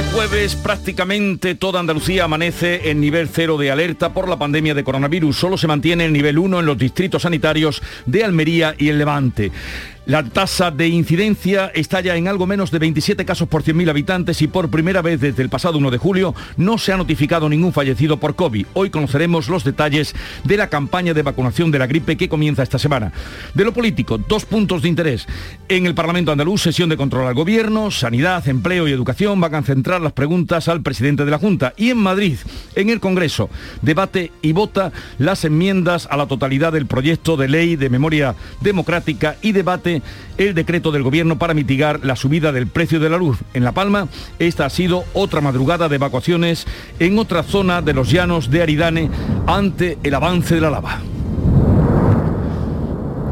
Este jueves prácticamente toda Andalucía amanece en nivel cero de alerta por la pandemia de coronavirus. Solo se mantiene el nivel 1 en los distritos sanitarios de Almería y el Levante. La tasa de incidencia está ya en algo menos de 27 casos por 100.000 habitantes y por primera vez desde el pasado 1 de julio no se ha notificado ningún fallecido por COVID. Hoy conoceremos los detalles de la campaña de vacunación de la gripe que comienza esta semana. De lo político, dos puntos de interés. En el Parlamento andaluz, sesión de control al gobierno, sanidad, empleo y educación van a centrar las preguntas al presidente de la Junta. Y en Madrid, en el Congreso, debate y vota las enmiendas a la totalidad del proyecto de ley de memoria democrática y debate el decreto del gobierno para mitigar la subida del precio de la luz. En La Palma, esta ha sido otra madrugada de evacuaciones en otra zona de los llanos de Aridane ante el avance de la lava.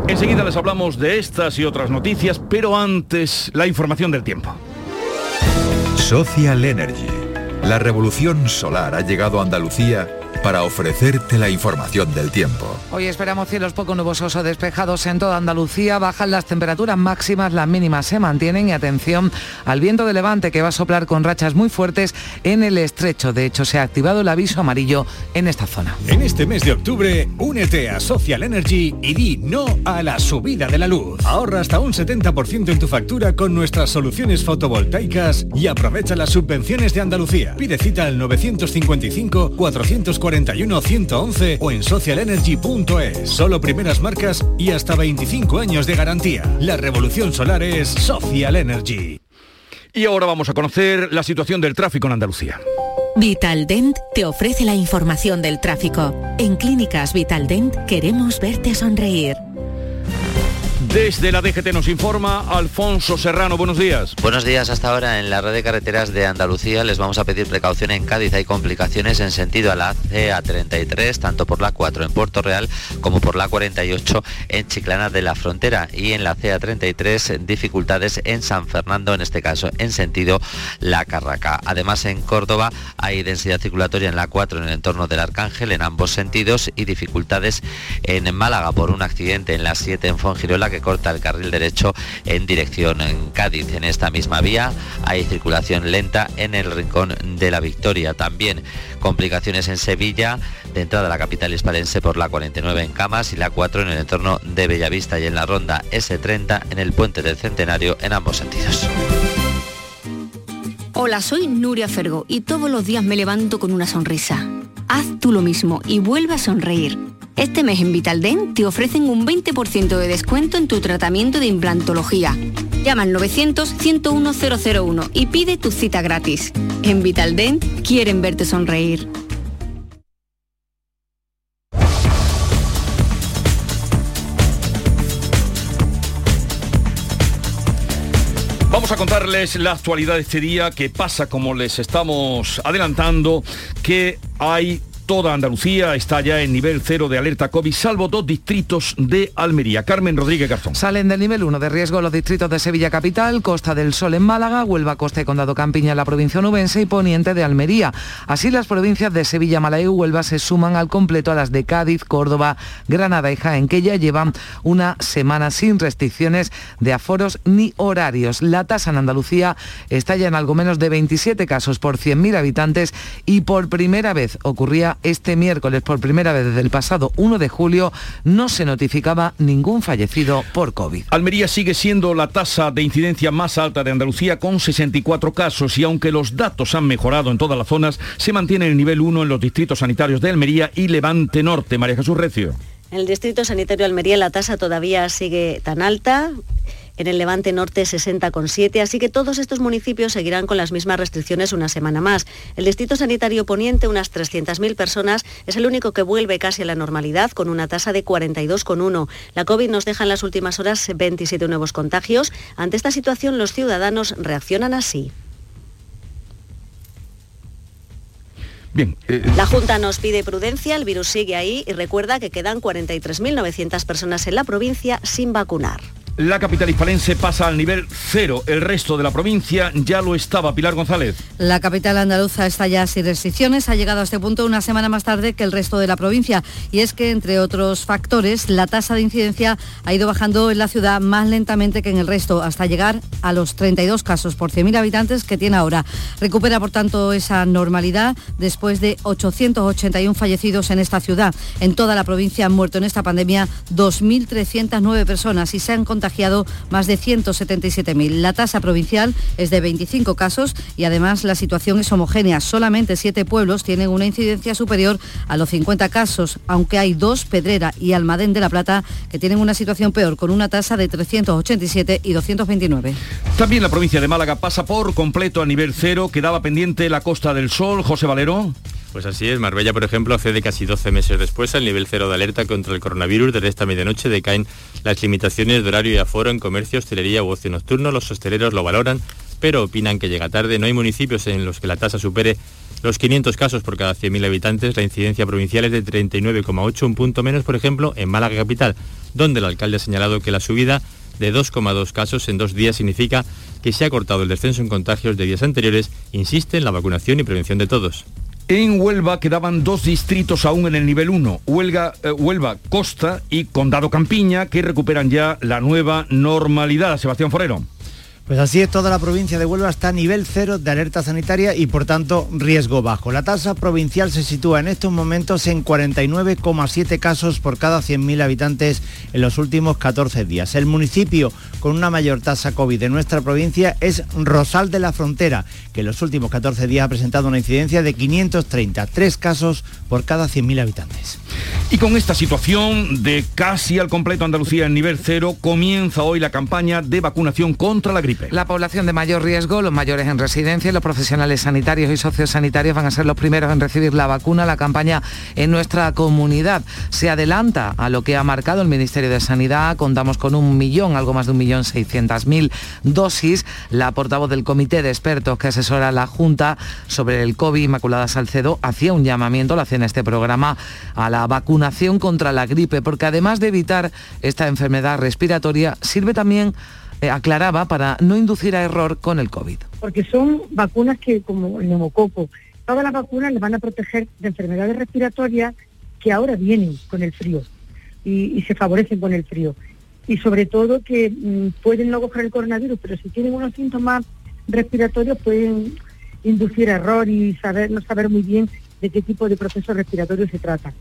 Enseguida les hablamos de estas y otras noticias, pero antes la información del tiempo. Social Energy. La revolución solar ha llegado a Andalucía para ofrecerte la información del tiempo. Hoy esperamos cielos poco nubosos o despejados en toda Andalucía, bajan las temperaturas máximas, las mínimas se mantienen y atención al viento de levante que va a soplar con rachas muy fuertes en el estrecho. De hecho, se ha activado el aviso amarillo en esta zona. En este mes de octubre, únete a Social Energy y di no a la subida de la luz. Ahorra hasta un 70% en tu factura con nuestras soluciones fotovoltaicas y aprovecha las subvenciones de Andalucía. Pide cita al 955 440 41 111 o en socialenergy.es. Solo primeras marcas y hasta 25 años de garantía. La revolución solar es Social Energy. Y ahora vamos a conocer la situación del tráfico en Andalucía. Vitaldent te ofrece la información del tráfico. En Clínicas Vitaldent queremos verte sonreír. Desde la DGT nos informa Alfonso Serrano. Buenos días. Buenos días. Hasta ahora en la red de carreteras de Andalucía les vamos a pedir precaución en Cádiz. Hay complicaciones en sentido a la CA33, tanto por la 4 en Puerto Real como por la 48 en Chiclana de la Frontera. Y en la CA33 dificultades en San Fernando, en este caso en sentido La Carraca. Además en Córdoba hay densidad circulatoria en la 4 en el entorno del Arcángel en ambos sentidos y dificultades en Málaga por un accidente en la 7 en Fongirola que corta el carril derecho en dirección en Cádiz. En esta misma vía hay circulación lenta en el rincón de la Victoria. También complicaciones en Sevilla, de entrada a la capital hispalense por la 49 en Camas y la 4 en el entorno de Bellavista y en la ronda S30 en el puente del Centenario en ambos sentidos. Hola, soy Nuria Fergo y todos los días me levanto con una sonrisa. Haz tú lo mismo y vuelve a sonreír. Este mes en Vitaldent te ofrecen un 20% de descuento en tu tratamiento de implantología. Llama al 900-101-001 y pide tu cita gratis. En Vitaldent quieren verte sonreír. Vamos a contarles la actualidad de este día que pasa, como les estamos adelantando, que hay Toda Andalucía está ya en nivel cero de alerta COVID, salvo dos distritos de Almería. Carmen Rodríguez Garzón. Salen del nivel 1 de riesgo los distritos de Sevilla Capital, Costa del Sol en Málaga, Huelva, Costa y Condado Campiña en la provincia nubense y Poniente de Almería. Así las provincias de Sevilla, Málaga y Huelva se suman al completo a las de Cádiz, Córdoba, Granada y Jaén, que ya llevan una semana sin restricciones de aforos ni horarios. La tasa en Andalucía está ya en algo menos de 27 casos por 100.000 habitantes y por primera vez ocurría este miércoles, por primera vez desde el pasado 1 de julio, no se notificaba ningún fallecido por COVID. Almería sigue siendo la tasa de incidencia más alta de Andalucía con 64 casos y aunque los datos han mejorado en todas las zonas, se mantiene el nivel 1 en los distritos sanitarios de Almería y Levante Norte. María Jesús Recio. En el distrito sanitario de Almería la tasa todavía sigue tan alta en el Levante Norte 60,7, así que todos estos municipios seguirán con las mismas restricciones una semana más. El Distrito Sanitario Poniente, unas 300.000 personas, es el único que vuelve casi a la normalidad con una tasa de 42,1. La COVID nos deja en las últimas horas 27 nuevos contagios. Ante esta situación los ciudadanos reaccionan así. Bien, eh, La Junta nos pide prudencia, el virus sigue ahí y recuerda que quedan 43.900 personas en la provincia sin vacunar. La capital hispalense pasa al nivel cero. El resto de la provincia ya lo estaba. Pilar González. La capital andaluza está ya sin restricciones. Ha llegado a este punto una semana más tarde que el resto de la provincia. Y es que, entre otros factores, la tasa de incidencia ha ido bajando en la ciudad más lentamente que en el resto, hasta llegar a los 32 casos por 100.000 habitantes que tiene ahora. Recupera, por tanto, esa normalidad después de 881 fallecidos en esta ciudad. En toda la provincia han muerto en esta pandemia 2.309 personas y se han contagiado más de 177.000. La tasa provincial es de 25 casos y además la situación es homogénea. Solamente siete pueblos tienen una incidencia superior a los 50 casos, aunque hay dos, Pedrera y Almadén de la Plata, que tienen una situación peor, con una tasa de 387 y 229. También la provincia de Málaga pasa por completo a nivel cero. Quedaba pendiente la Costa del Sol. José Valero. Pues así es, Marbella, por ejemplo, accede casi 12 meses después al nivel cero de alerta contra el coronavirus. Desde esta medianoche decaen las limitaciones de horario y aforo en comercio, hostelería u ocio nocturno. Los hosteleros lo valoran, pero opinan que llega tarde. No hay municipios en los que la tasa supere los 500 casos por cada 100.000 habitantes. La incidencia provincial es de 39,8, un punto menos, por ejemplo, en Málaga Capital, donde el alcalde ha señalado que la subida de 2,2 casos en dos días significa que se ha cortado el descenso en contagios de días anteriores. Insiste en la vacunación y prevención de todos. En Huelva quedaban dos distritos aún en el nivel 1, Huelva, eh, Huelva Costa y Condado Campiña, que recuperan ya la nueva normalidad. Sebastián Forero. Pues así es, toda la provincia de Huelva está a nivel cero de alerta sanitaria y por tanto riesgo bajo. La tasa provincial se sitúa en estos momentos en 49,7 casos por cada 100.000 habitantes en los últimos 14 días. El municipio con una mayor tasa COVID de nuestra provincia es Rosal de la Frontera, que en los últimos 14 días ha presentado una incidencia de 530, tres casos por cada 100.000 habitantes. Y con esta situación de casi al completo Andalucía en nivel cero, comienza hoy la campaña de vacunación contra la gripe. La población de mayor riesgo, los mayores en residencia los profesionales sanitarios y sociosanitarios van a ser los primeros en recibir la vacuna. La campaña en nuestra comunidad se adelanta a lo que ha marcado el Ministerio de Sanidad. Contamos con un millón, algo más de un millón seiscientas mil dosis. La portavoz del comité de expertos que asesora a la Junta sobre el COVID, Inmaculada Salcedo, hacía un llamamiento, lo hacía en este programa, a la vacunación contra la gripe, porque además de evitar esta enfermedad respiratoria, sirve también aclaraba para no inducir a error con el COVID. Porque son vacunas que, como el neumococo, todas las vacunas les van a proteger de enfermedades respiratorias que ahora vienen con el frío y, se favorecen con el frío. Y sobre todo que mm, pueden no coger el coronavirus, pero si tienen unos síntomas respiratorios pueden inducir error y saber no saber muy bien de qué tipo de proceso respiratorio se trata.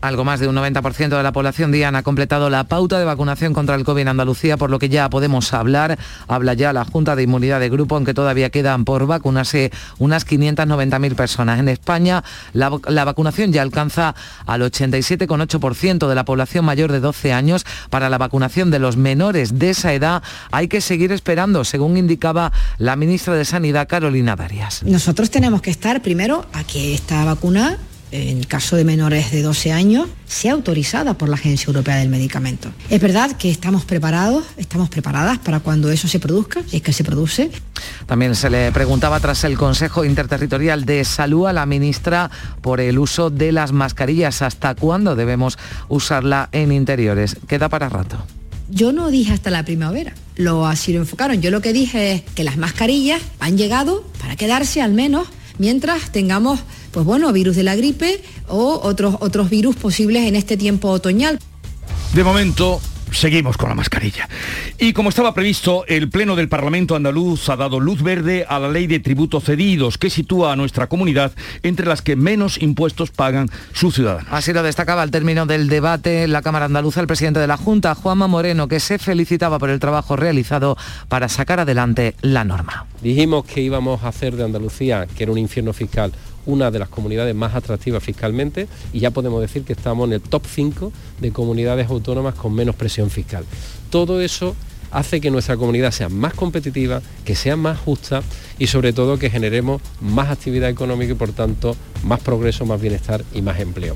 Algo más de un 90% de la población Diana ha completado la pauta de vacunación contra el COVID en Andalucía, por lo que ya podemos hablar. Habla ya la Junta de Inmunidad de Grupo, aunque todavía quedan por vacunarse unas 590.000 personas. En España la, la, vacunación ya alcanza al 87,8% de la población mayor de 12 años. Para la vacunación de los menores de esa edad hay que seguir esperando, según indicaba la ministra de Sanidad, Carolina Darias. Nosotros tenemos que estar primero a que esta vacuna en el caso de menores de 12 años, sea autorizada por la Agencia Europea del Medicamento. Es verdad que estamos preparados, estamos preparadas para cuando eso se produzca, es que se produce. También se le preguntaba tras el Consejo Interterritorial de Salud a la ministra por el uso de las mascarillas. ¿Hasta cuándo debemos usarla en interiores? Queda para rato. Yo no dije hasta la primavera, lo así lo enfocaron. Yo lo que dije es que las mascarillas han llegado para quedarse al menos mientras tengamos pues bueno, virus de la gripe o otros, otros virus posibles en este tiempo otoñal. De momento, seguimos con la mascarilla. Y como estaba previsto, el Pleno del Parlamento andaluz ha dado luz verde a la ley de tributos cedidos que sitúa a nuestra comunidad entre las que menos impuestos pagan sus ciudadanos. Así lo destacaba al término del debate en la Cámara Andaluza el presidente de la Junta, Juanma Moreno, que se felicitaba por el trabajo realizado para sacar adelante la norma. Dijimos que íbamos a hacer de Andalucía, que era un infierno fiscal, una de las comunidades más atractivas fiscalmente y ya podemos decir que estamos en el top 5 de comunidades autónomas con menos presión fiscal. Todo eso hace que nuestra comunidad sea más competitiva, que sea más justa y sobre todo que generemos más actividad económica y por tanto más progreso, más bienestar y más empleo.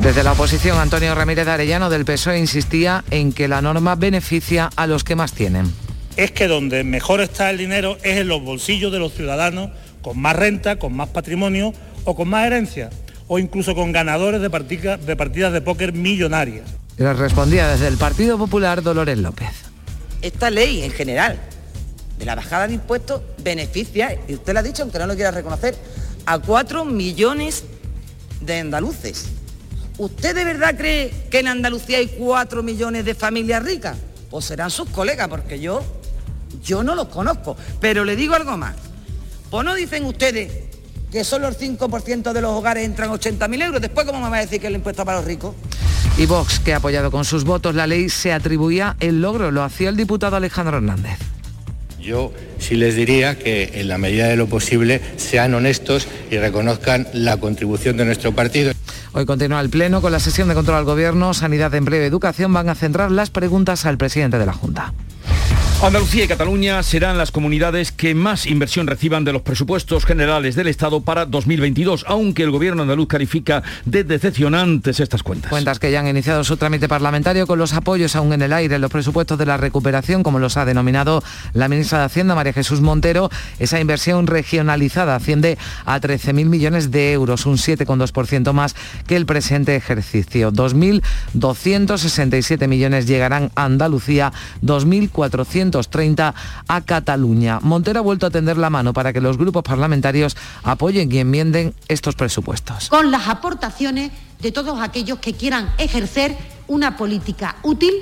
Desde la oposición, Antonio Ramírez de Arellano del PSOE insistía en que la norma beneficia a los que más tienen. Es que donde mejor está el dinero es en los bolsillos de los ciudadanos, con más renta, con más patrimonio o con más herencia, o incluso con ganadores de, de partidas de póker millonarias. Les respondía desde el Partido Popular Dolores López. esta ley en general de la bajada de impuestos beneficia, y usted lo ha dicho, aunque no lo quiera reconocer, a 4 millones de andaluces. ¿Usted de verdad cree que en Andalucía hay 4 millones de familias ricas? Pues serán sus colegas, porque yo, yo no los conozco. Pero le digo algo más. Pues no dicen ustedes que solo el 5% de los hogares entran 80.000 euros. Después, ¿cómo me va a decir que el impuesto para los ricos? Y Vox, que ha apoyado con sus votos la ley, se atribuía el logro. Lo hacía el diputado Alejandro Hernández. Yo sí les diría que en la medida de lo posible sean honestos y reconozcan la contribución de nuestro partido. Hoy continúa el Pleno con la sesión de control al Gobierno, Sanidad, Empleo y Educación. Van a centrar las preguntas al presidente de la Junta. Andalucía y Cataluña serán las comunidades que más inversión reciban de los presupuestos generales del Estado para 2022, aunque el gobierno andaluz califica de decepcionantes estas cuentas. Cuentas que ya han iniciado su trámite parlamentario con los apoyos aún en el aire en los presupuestos de la recuperación, como los ha denominado la ministra de Hacienda, María Jesús Montero. Esa inversión regionalizada asciende a 13.000 millones de euros, un 7,2% más que el presente ejercicio. 2.267 millones llegarán a Andalucía, 2.400 30 a Cataluña. Montero ha vuelto a tender la mano para que los grupos parlamentarios apoyen y enmienden estos presupuestos. Con las aportaciones de todos aquellos que quieran ejercer una política útil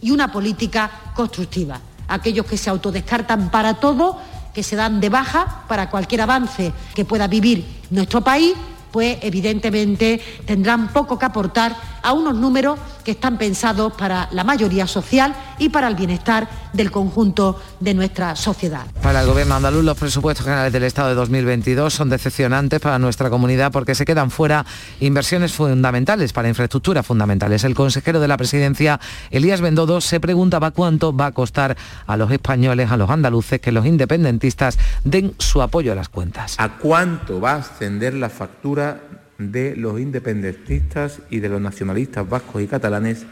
y una política constructiva. Aquellos que se autodescartan para todo, que se dan de baja para cualquier avance que pueda vivir nuestro país pues evidentemente tendrán poco que aportar a unos números que están pensados para la mayoría social y para el bienestar del conjunto de nuestra sociedad. Para el Gobierno andaluz los presupuestos generales del Estado de 2022 son decepcionantes para nuestra comunidad porque se quedan fuera inversiones fundamentales para infraestructuras fundamentales. El consejero de la presidencia, Elías Bendodo, se preguntaba cuánto va a costar a los españoles, a los andaluces, que los independentistas den su apoyo a las cuentas. ¿A cuánto va a ascender la factura de los independentistas y de los nacionalistas vascos y catalanes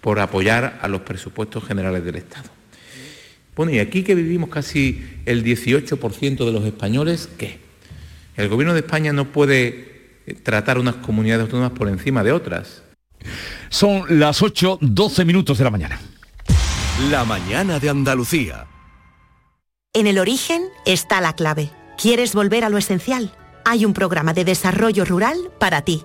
por apoyar a los presupuestos generales del Estado. Bueno, y aquí que vivimos casi el 18% de los españoles, ¿qué? El Gobierno de España no puede eh, tratar unas comunidades autónomas por encima de otras. Son las 8, 12 minutos de la mañana. La mañana de Andalucía. En el origen está la clave. ¿Quieres volver a lo esencial? Hay un programa de desarrollo rural para ti.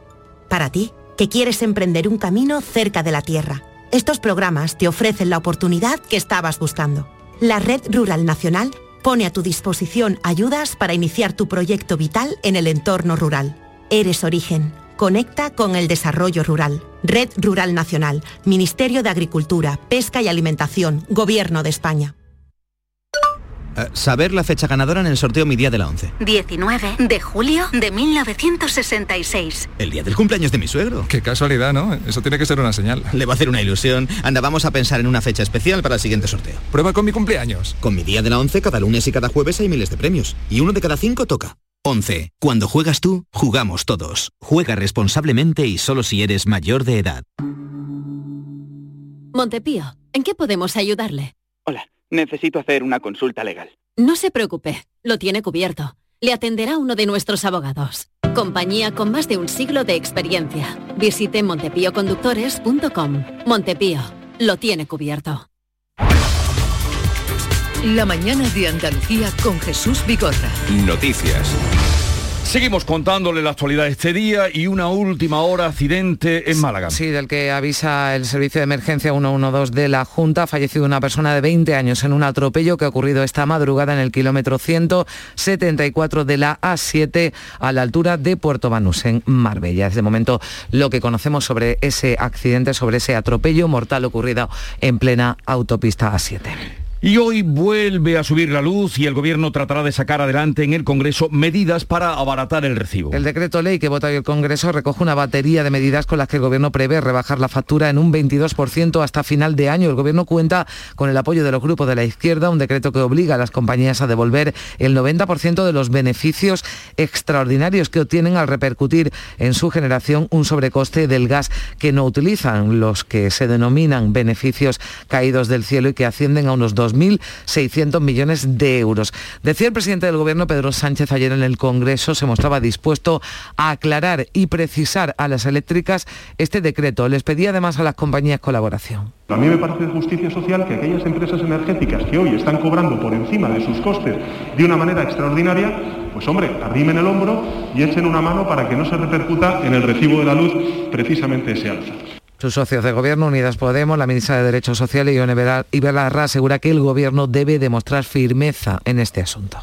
Para ti, que quieres emprender un camino cerca de la tierra. Estos programas te ofrecen la oportunidad que estabas buscando. La Red Rural Nacional pone a tu disposición ayudas para iniciar tu proyecto vital en el entorno rural. Eres origen. Conecta con el desarrollo rural. Red Rural Nacional, Ministerio de Agricultura, Pesca y Alimentación, Gobierno de España. Eh, saber la fecha ganadora en el sorteo Mi Día de la 11. 19 de julio de 1966. El día del cumpleaños de mi suegro. Qué casualidad, ¿no? Eso tiene que ser una señal. Le va a hacer una ilusión. Anda, vamos a pensar en una fecha especial para el siguiente sorteo. Prueba con mi cumpleaños. Con Mi Día de la 11 cada lunes y cada jueves hay miles de premios. Y uno de cada cinco toca. 11. Cuando juegas tú, jugamos todos. Juega responsablemente y solo si eres mayor de edad. Montepío, ¿en qué podemos ayudarle? Hola. Necesito hacer una consulta legal. No se preocupe, lo tiene cubierto. Le atenderá uno de nuestros abogados. Compañía con más de un siglo de experiencia. Visite montepíoconductores.com. Montepío, lo tiene cubierto. La mañana de Andalucía con Jesús Bigorra. Noticias. Seguimos contándole la actualidad de este día y una última hora accidente en Málaga. Sí, del que avisa el servicio de emergencia 112 de la Junta. Ha fallecido una persona de 20 años en un atropello que ha ocurrido esta madrugada en el kilómetro 174 de la A7 a la altura de Puerto Banús, en Marbella. Es de momento lo que conocemos sobre ese accidente, sobre ese atropello mortal ocurrido en plena autopista A7. Y hoy vuelve a subir la luz y el Gobierno tratará de sacar adelante en el Congreso medidas para abaratar el recibo. El decreto ley que vota hoy el Congreso recoge una batería de medidas con las que el Gobierno prevé rebajar la factura en un 22% hasta final de año. El Gobierno cuenta con el apoyo de los grupos de la izquierda, un decreto que obliga a las compañías a devolver el 90% de los beneficios extraordinarios que obtienen al repercutir en su generación un sobrecoste del gas que no utilizan, los que se denominan beneficios caídos del cielo y que ascienden a unos 2 2.600 millones de euros. Decía el presidente del Gobierno, Pedro Sánchez, ayer en el Congreso, se mostraba dispuesto a aclarar y precisar a las eléctricas este decreto. Les pedía además a las compañías colaboración. A mí me parece de justicia social que aquellas empresas energéticas que hoy están cobrando por encima de sus costes de una manera extraordinaria, pues hombre, arrimen el hombro y echen una mano para que no se repercuta en el recibo de la luz precisamente ese alza. Sus socios de gobierno, Unidas Podemos, la ministra de Derechos Sociales, Ione Iberlarra, asegura que el gobierno debe demostrar firmeza en este asunto.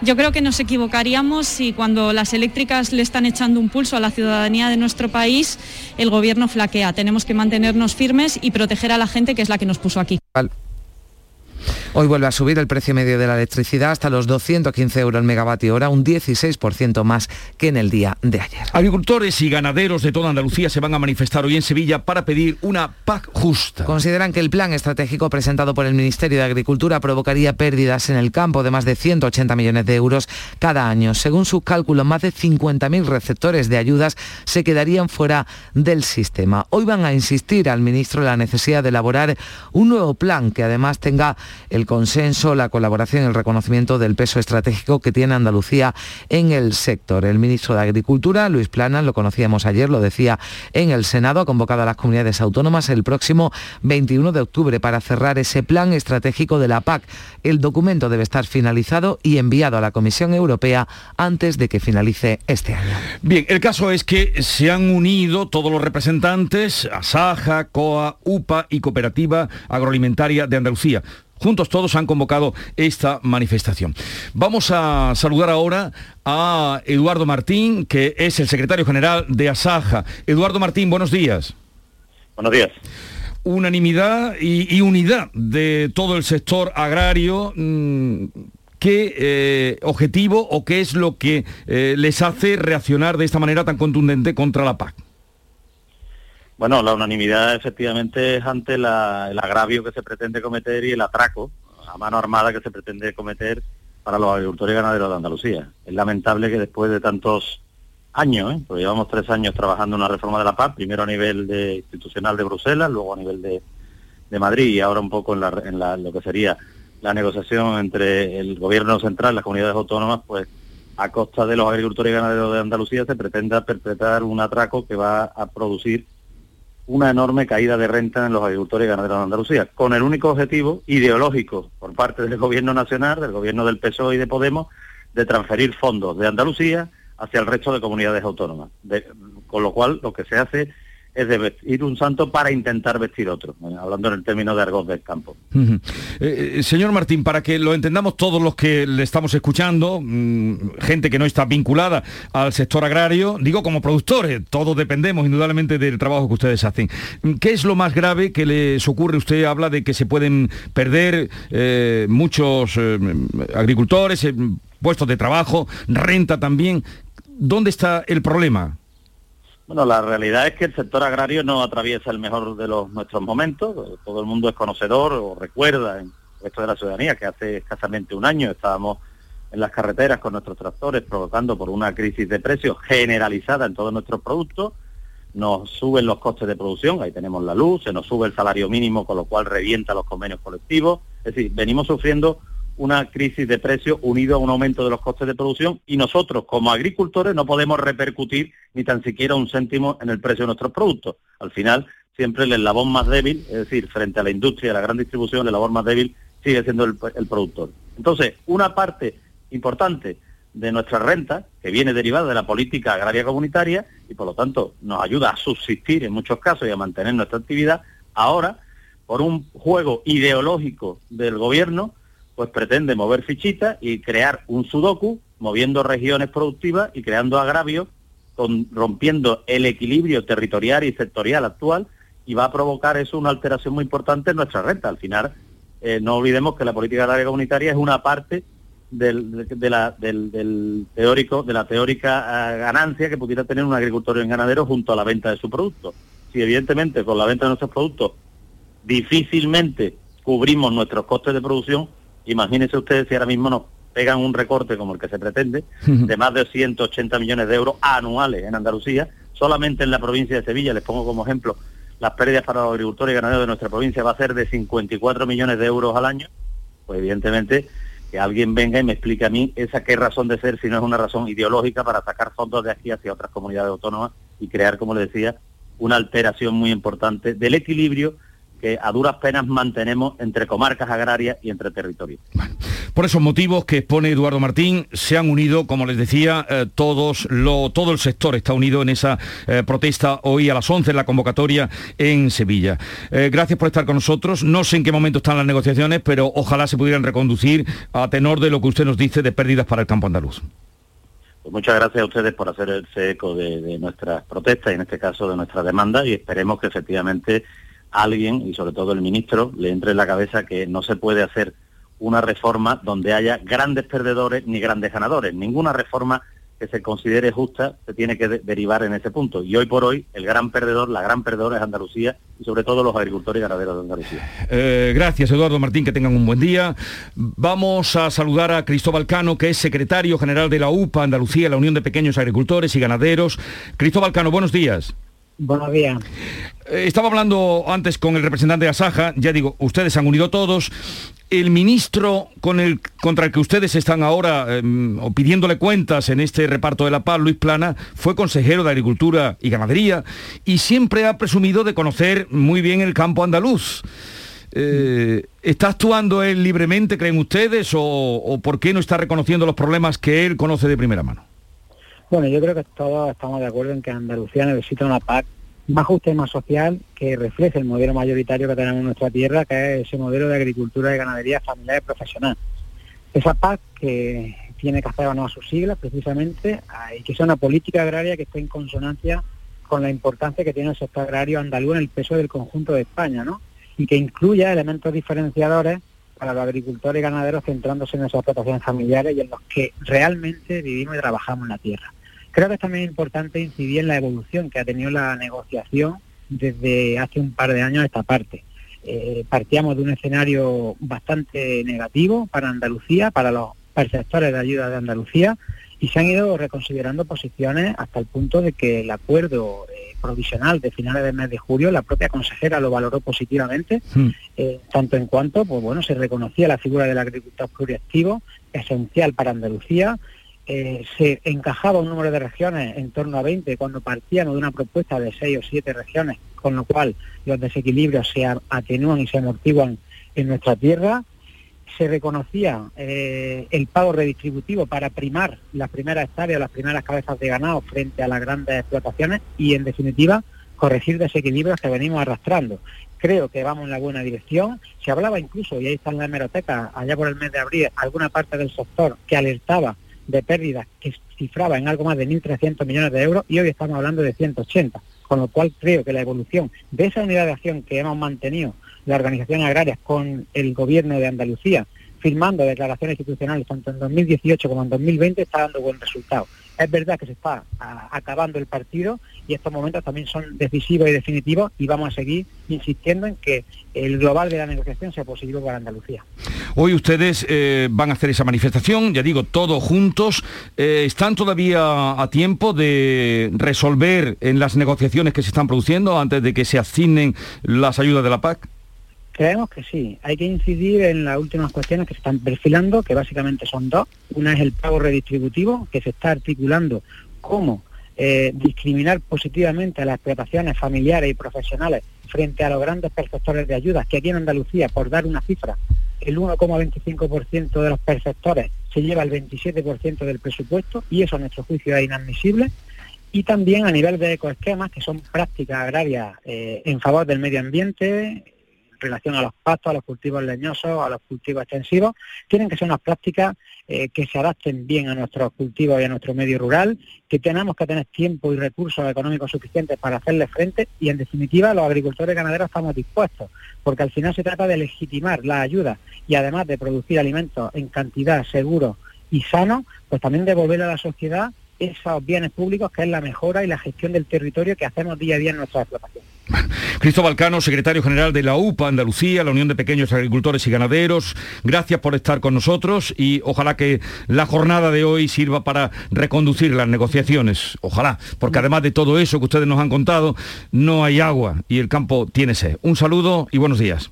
Yo creo que nos equivocaríamos si cuando las eléctricas le están echando un pulso a la ciudadanía de nuestro país, el gobierno flaquea. Tenemos que mantenernos firmes y proteger a la gente que es la que nos puso aquí. Hoy vuelve a subir el precio medio de la electricidad hasta los 215 euros el megavatio hora, un 16% más que en el día de ayer. Agricultores y ganaderos de toda Andalucía se van a manifestar hoy en Sevilla para pedir una PAC justa. Consideran que el plan estratégico presentado por el Ministerio de Agricultura provocaría pérdidas en el campo de más de 180 millones de euros cada año. Según sus cálculos, más de 50.000 receptores de ayudas se quedarían fuera del sistema. Hoy van a insistir al ministro en la necesidad de elaborar un nuevo plan que además tenga el consenso, la colaboración y el reconocimiento del peso estratégico que tiene Andalucía en el sector. El ministro de Agricultura, Luis Planas, lo conocíamos ayer, lo decía en el Senado, ha convocado a las comunidades autónomas el próximo 21 de octubre para cerrar ese plan estratégico de la PAC. El documento debe estar finalizado y enviado a la Comisión Europea antes de que finalice este año. Bien, el caso es que se han unido todos los representantes, Asaja, COA, UPA y Cooperativa Agroalimentaria de Andalucía juntos todos han convocado esta manifestación. Vamos a saludar ahora a Eduardo Martín, que es el secretario general de Asaja. Eduardo Martín, buenos días. Buenos días. Unanimidad y, unidad de todo el sector agrario. Mm, ¿Qué eh, objetivo o qué es lo que eh, les hace reaccionar de esta manera tan contundente contra la PAC? Bueno, la unanimidad efectivamente es ante el agravio que se pretende cometer y el atraco a mano armada que se pretende cometer para los agricultores y ganaderos de Andalucía. Es lamentable que después de tantos años, ¿eh? porque llevamos tres años trabajando en una reforma de la PAC, primero a nivel de, institucional de Bruselas, luego a nivel de, Madrid y ahora un poco en, la, lo que sería la negociación entre el gobierno central las comunidades autónomas, pues a costa de los agricultores y ganaderos de Andalucía se pretenda perpetrar un atraco que va a producir una enorme caída de renta en los agricultores y ganaderos de Andalucía, con el único objetivo ideológico por parte del Gobierno Nacional, del Gobierno del PSOE y de Podemos, de transferir fondos de Andalucía hacia el resto de comunidades autónomas. con lo cual, lo que se hace es de vestir un santo para intentar vestir otro, eh, hablando en el término de argot del campo. Eh, eh, señor Martín, para que lo entendamos todos los que le estamos escuchando, mm, gente que no está vinculada al sector agrario, digo como productores, todos dependemos indudablemente del trabajo que ustedes hacen. ¿Qué es lo más grave que les ocurre? Usted habla de que se pueden perder muchos agricultores, puestos de trabajo, renta también. ¿Dónde está el problema? Bueno, la realidad es que el sector agrario no atraviesa el mejor de los nuestros momentos. Todo el mundo es conocedor o recuerda en el resto de la ciudadanía que hace escasamente un año estábamos en las carreteras con nuestros tractores provocando por una crisis de precios generalizada en todos nuestros productos. Nos suben los costes de producción, ahí tenemos la luz, se nos sube el salario mínimo, con lo cual revienta los convenios colectivos. Es decir, venimos sufriendo una crisis de precios unido a un aumento de los costes de producción y nosotros como agricultores no podemos repercutir ni tan siquiera un céntimo en el precio de nuestros productos. Al final, siempre el eslabón más débil, es decir, frente a la industria, a la gran distribución, el eslabón más débil sigue siendo el, productor. Entonces, una parte importante de nuestra renta, que viene derivada de la política agraria comunitaria y por lo tanto nos ayuda a subsistir en muchos casos y a mantener nuestra actividad, ahora, por un juego ideológico del gobierno, pues pretende mover fichitas y crear un sudoku, moviendo regiones productivas y creando agravios, con, rompiendo el equilibrio territorial y sectorial actual, y va a provocar eso una alteración muy importante en nuestra renta. Al final, eh, no olvidemos que la política agraria comunitaria es una parte del, de la, del, teórico, de la teórica eh, ganancia que pudiera tener un agricultor y un ganadero junto a la venta de su producto. Si evidentemente con la venta de nuestros productos difícilmente cubrimos nuestros costes de producción, Imagínense ustedes si ahora mismo nos pegan un recorte como el que se pretende, de más de 180 millones de euros anuales en Andalucía, solamente en la provincia de Sevilla, les pongo como ejemplo, las pérdidas para los agricultores y ganaderos de nuestra provincia va a ser de 54 millones de euros al año, pues evidentemente que alguien venga y me explique a mí esa qué razón de ser si no es una razón ideológica para sacar fondos de aquí hacia otras comunidades autónomas y crear, como le decía, una alteración muy importante del equilibrio que a duras penas mantenemos entre comarcas agrarias y entre territorios. Por esos motivos que expone Eduardo Martín, se han unido, como les decía, eh, todos lo, todo el sector está unido en esa eh, protesta hoy a las 11 en la convocatoria en Sevilla. Eh, gracias por estar con nosotros. No sé en qué momento están las negociaciones, pero ojalá se pudieran reconducir a tenor de lo que usted nos dice de pérdidas para el campo andaluz. Pues muchas gracias a ustedes por hacerse eco de, de nuestras protestas y en este caso de nuestra demanda y esperemos que efectivamente alguien, y sobre todo el ministro, le entre en la cabeza que no se puede hacer una reforma donde haya grandes perdedores ni grandes ganadores. Ninguna reforma que se considere justa se tiene que derivar en ese punto. Y hoy por hoy el gran perdedor, la gran perdedora es Andalucía y sobre todo los agricultores y ganaderos de Andalucía. Eh, gracias Eduardo Martín, que tengan un buen día. Vamos a saludar a Cristóbal Cano, que es secretario general de la UPA Andalucía, la Unión de Pequeños Agricultores y Ganaderos. Cristóbal Cano, buenos días. Buenos días. Eh, estaba hablando antes con el representante de Asaja, ya digo, ustedes han unido todos. El ministro contra el que ustedes están ahora o pidiéndole cuentas en este reparto de la paz, Luis Plana, fue consejero de Agricultura y Ganadería y siempre ha presumido de conocer muy bien el campo andaluz. Eh, ¿Está actuando él libremente, creen ustedes, o por qué no está reconociendo los problemas que él conoce de primera mano? Bueno, yo creo que todos estamos de acuerdo en que Andalucía necesita una PAC más justa y más social que refleje el modelo mayoritario que tenemos en nuestra tierra, que es ese modelo de agricultura y ganadería familiar y profesional. Esa PAC que tiene que hacer a sus siglas precisamente y que sea una política agraria que esté en consonancia con la importancia que tiene el sector agrario andaluz en el peso del conjunto de España, ¿no? Y que incluya elementos diferenciadores para los agricultores y ganaderos centrándose en esas explotaciones familiares y en los que realmente vivimos y trabajamos en la tierra. Creo que es también importante incidir en la evolución que ha tenido la negociación desde hace un par de años a esta parte. Eh, partíamos de un escenario bastante negativo para Andalucía, para los perceptores de ayuda de Andalucía, y se han ido reconsiderando posiciones hasta el punto de que el acuerdo eh, provisional de finales del mes de julio, la propia consejera lo valoró positivamente, hmm. eh, tanto en cuanto pues bueno, se reconocía la figura del agricultor pluriactivo, esencial para Andalucía, eh, se encajaba un número de regiones en torno a 20 cuando partíamos de una propuesta de 6 o 7 regiones, con lo cual los desequilibrios se atenúan y se amortiguan en nuestra tierra. Se reconocía eh, el pago redistributivo para primar las primeras hectáreas, las primeras cabezas de ganado frente a las grandes explotaciones y, en definitiva, corregir desequilibrios que venimos arrastrando. Creo que vamos en la buena dirección. Se hablaba incluso, y ahí está en la hemeroteca, allá por el mes de abril, alguna parte del sector que alertaba de pérdidas que cifraba en algo más de 1.300 millones de euros y hoy estamos hablando de 180, con lo cual creo que la evolución de esa unidad de acción que hemos mantenido la organización agraria con el gobierno de Andalucía, firmando declaraciones institucionales tanto en 2018 como en 2020, está dando buen resultado. Es verdad que se está acabando el partido y estos momentos también son decisivos y definitivos y vamos a seguir insistiendo en que el global de la negociación sea positivo para Andalucía. Hoy ustedes eh, van a hacer esa manifestación, ya digo, todos juntos. Eh, ¿Están todavía a tiempo de resolver en las negociaciones que se están produciendo antes de que se asignen las ayudas de la PAC? Creemos que sí. Hay que incidir en las últimas cuestiones que se están perfilando, que básicamente son dos. Una es el pago redistributivo, que se está articulando cómo eh, discriminar positivamente a las explotaciones familiares y profesionales frente a los grandes perceptores de ayudas, que aquí en Andalucía, por dar una cifra, el 1,25% de los perceptores se lleva el 27% del presupuesto y eso a nuestro juicio es inadmisible. Y también a nivel de ecoesquemas, que son prácticas agrarias eh, en favor del medio ambiente, relación a los pastos, a los cultivos leñosos, a los cultivos extensivos, tienen que ser unas prácticas eh, que se adapten bien a nuestros cultivos y a nuestro medio rural, que tenemos que tener tiempo y recursos económicos suficientes para hacerle frente y en definitiva los agricultores ganaderos estamos dispuestos, porque al final se trata de legitimar la ayuda y además de producir alimentos en cantidad seguro y sano, pues también devolver a la sociedad esos bienes públicos que es la mejora y la gestión del territorio que hacemos día a día en nuestra explotación. Cristóbal Cano, secretario general de la UPA Andalucía, la Unión de Pequeños Agricultores y Ganaderos, gracias por estar con nosotros y ojalá que la jornada de hoy sirva para reconducir las negociaciones. Ojalá, porque además de todo eso que ustedes nos han contado, no hay agua y el campo tiene sed. Un saludo y buenos días.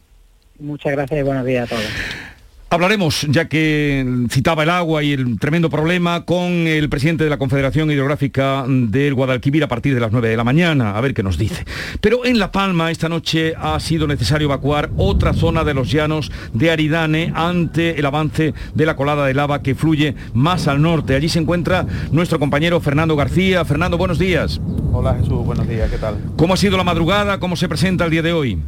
Muchas gracias y buenos días a todos. Hablaremos, ya que citaba el agua y el tremendo problema, con el presidente de la Confederación Hidrográfica del Guadalquivir a partir de las 9 de la mañana, a ver qué nos dice. Pero en La Palma esta noche ha sido necesario evacuar otra zona de los llanos de Aridane ante el avance de la colada de lava que fluye más al norte. Allí se encuentra nuestro compañero Fernando García. Fernando, buenos días. Hola Jesús, buenos días, ¿qué tal? ¿Cómo ha sido la madrugada? ¿Cómo se presenta el día de hoy?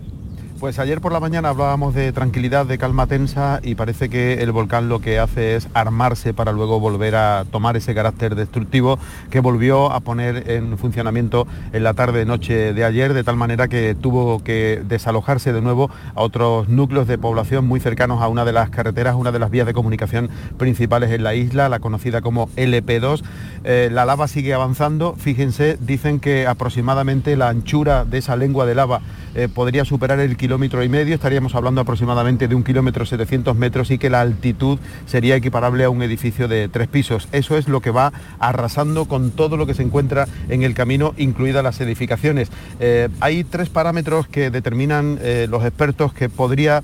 Pues ayer por la mañana hablábamos de tranquilidad, de calma tensa y parece que el volcán lo que hace es armarse para luego volver a tomar ese carácter destructivo que volvió a poner en funcionamiento en la tarde-noche de ayer, de tal manera que tuvo que desalojarse de nuevo a otros núcleos de población muy cercanos a una de las carreteras, una de las vías de comunicación principales en la isla, la conocida como LP2. Eh, la lava sigue avanzando, fíjense, dicen que aproximadamente la anchura de esa lengua de lava eh, podría superar el kilómetro y medio, estaríamos hablando aproximadamente de un kilómetro 700 metros y que la altitud sería equiparable a un edificio de tres pisos. Eso es lo que va arrasando con todo lo que se encuentra en el camino, incluidas las edificaciones. Eh, hay tres parámetros que determinan eh, los expertos que podría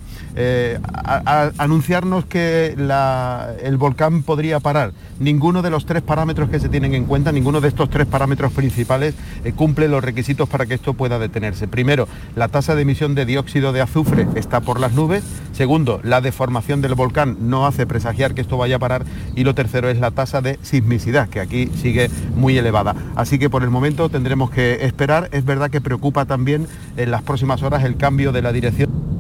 anunciarnos que el volcán podría parar. Ninguno de los tres parámetros que se tienen en cuenta, ninguno de estos tres parámetros principales cumple los requisitos para que esto pueda detenerse. Primero, la tasa de emisión de dióxido de azufre está por las nubes. Segundo, la deformación del volcán no hace presagiar que esto vaya a parar. Y lo tercero es la tasa de sismicidad, que aquí sigue muy elevada. Así que por el momento tendremos que esperar. Es verdad que preocupa también en las próximas horas el cambio de la dirección.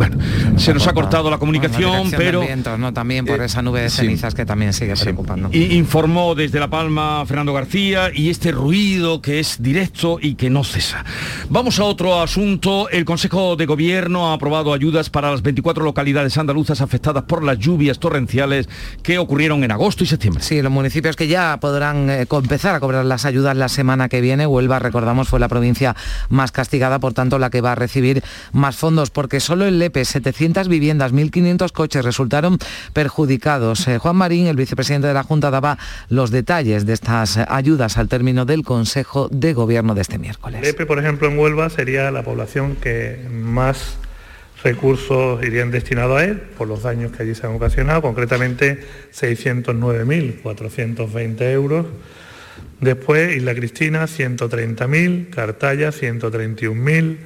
Bueno, se nos ha cortado la comunicación, pero... ¿no? También por eh, esa nube de cenizas que también sigue preocupando. Informó desde La Palma Fernando García y este ruido que es directo y que no cesa. Vamos a otro asunto. El Consejo de Gobierno ha aprobado ayudas para las 24 localidades andaluzas afectadas por las lluvias torrenciales que ocurrieron en agosto y septiembre. Sí, los municipios que ya podrán eh, empezar a cobrar las ayudas la semana que viene. Huelva, recordamos, fue la provincia más castigada, por tanto la que va a recibir más fondos, porque solo el 700 viviendas, 1.500 coches resultaron perjudicados. Eh, Juan Marín, el vicepresidente de la Junta, daba los detalles de estas ayudas al término del Consejo de Gobierno de este miércoles. Lepe, por ejemplo, en Huelva sería la población que más recursos irían destinados a él por los daños que allí se han ocasionado, concretamente 609.420 euros. Después Isla Cristina 130.000, Cartaya 131.000,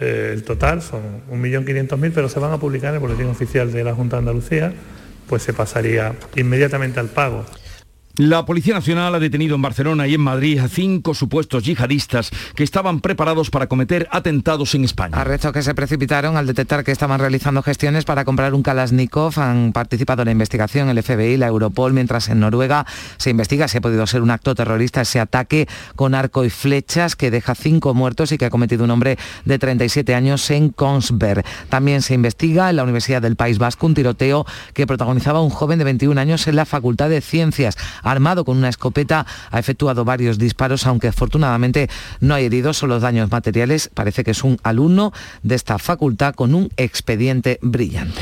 eh, el total son 1.500.000, pero se van a publicar en el Boletín Oficial de la Junta de Andalucía, pues se pasaría inmediatamente al pago. La Policía Nacional ha detenido en Barcelona y en Madrid a cinco supuestos yihadistas que estaban preparados para cometer atentados en España. Arrestos que se precipitaron al detectar que estaban realizando gestiones para comprar un Kalashnikov. Han participado en la investigación el FBI, la Europol, mientras en Noruega se investiga si ha podido ser un acto terrorista ese ataque con arco y flechas que deja cinco muertos y que ha cometido un hombre de 37 años en Kongsberg. También se investiga en la Universidad del País Vasco un tiroteo que protagonizaba un joven de 21 años en la Facultad de Ciencias armado con una escopeta, ha efectuado varios disparos, aunque afortunadamente no hay heridos, solo daños materiales. Parece que es un alumno de esta facultad con un expediente brillante.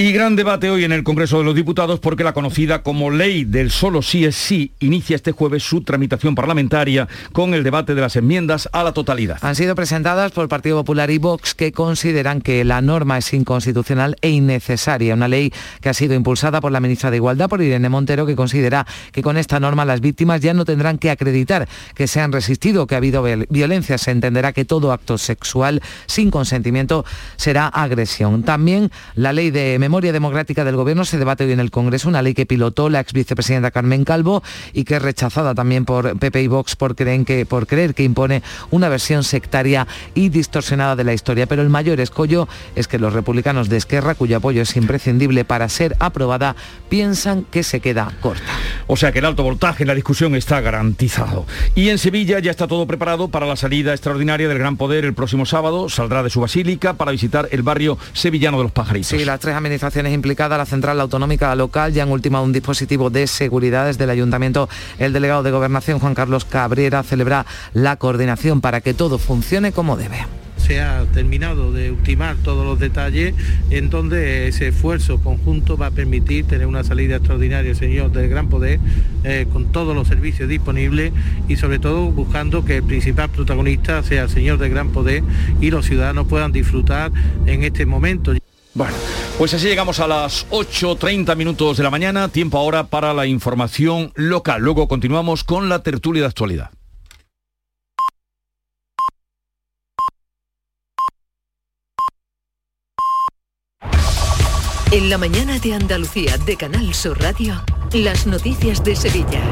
Y gran debate hoy en el Congreso de los Diputados porque la conocida como ley del solo sí es sí inicia este jueves su tramitación parlamentaria con el debate de las enmiendas a la totalidad. Han sido presentadas por el Partido Popular y Vox que consideran que la norma es inconstitucional e innecesaria. Una ley que ha sido impulsada por la ministra de Igualdad, por Irene Montero, que considera que con esta norma las víctimas ya no tendrán que acreditar que se han resistido, que ha habido violencia. Se entenderá que todo acto sexual sin consentimiento será agresión. También la ley de memoria democrática del Gobierno se debate hoy en el Congreso, una ley que pilotó la ex vicepresidenta Carmen Calvo y que es rechazada también por PP y Vox por, creen que, por creer que impone una versión sectaria y distorsionada de la historia. Pero el mayor escollo es que los republicanos de Esquerra, cuyo apoyo es imprescindible para ser aprobada, piensan que se queda corta. O sea que el alto voltaje en la discusión está garantizado. Y en Sevilla ya está todo preparado para la salida extraordinaria del Gran Poder el próximo sábado. Saldrá de su basílica para visitar el barrio sevillano de los Pajaritos. Sí, las tres administraciones implicadas, la Central Autonómica Local, ya han ultimado un dispositivo de seguridad desde el Ayuntamiento. El delegado de Gobernación, Juan Carlos Cabrera, celebra la coordinación para que todo funcione como debe se ha terminado de ultimar todos los detalles en donde ese esfuerzo conjunto va a permitir tener una salida extraordinaria, señor del Gran Poder, eh, con todos los servicios disponibles y sobre todo buscando que el principal protagonista sea el señor del Gran Poder y los ciudadanos puedan disfrutar en este momento. Bueno, Pues así llegamos a las 8.30 minutos de la mañana, tiempo ahora para la información local. Luego continuamos con la tertulia de actualidad. En la mañana de Andalucía de Canal Sur Radio, las noticias de Sevilla.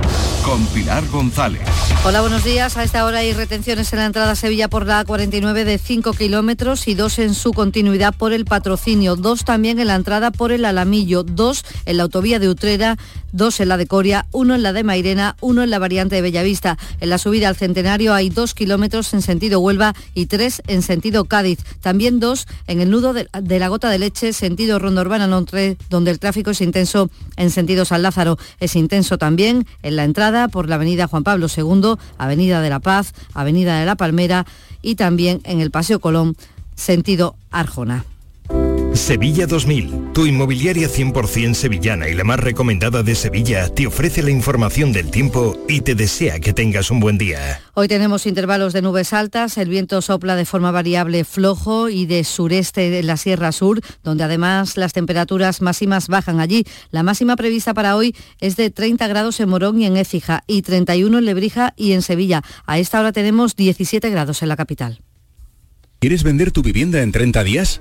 Con Pilar González. Hola, buenos días. A esta hora hay retenciones en la entrada a Sevilla por la A49 de 5 kilómetros y dos en su continuidad por el patrocinio, dos también en la entrada por el Alamillo, dos en la autovía de Utrera, dos en la de Coria, uno en la de Mairena, uno en la variante de Bellavista. En la subida al Centenario hay dos kilómetros en sentido Huelva y tres en sentido Cádiz. También dos en el nudo de, de la Gota de Leche, sentido Ronda Urbana Notre, donde el tráfico es intenso en sentido San Lázaro. Es intenso también en la entrada por la avenida Juan Pablo II, avenida de la Paz, avenida de la Palmera y también en el Paseo Colón, sentido Arjona. Sevilla 2000, tu inmobiliaria 100% sevillana y la más recomendada de Sevilla, te ofrece la información del tiempo y te desea que tengas un buen día. Hoy tenemos intervalos de nubes altas, el viento sopla de forma variable flojo y de sureste en la Sierra Sur, donde además las temperaturas máximas bajan allí. La máxima prevista para hoy es de 30 grados en Morón y en Écija y 31 en Lebrija y en Sevilla. A esta hora tenemos 17 grados en la capital. ¿Quieres vender tu vivienda en 30 días?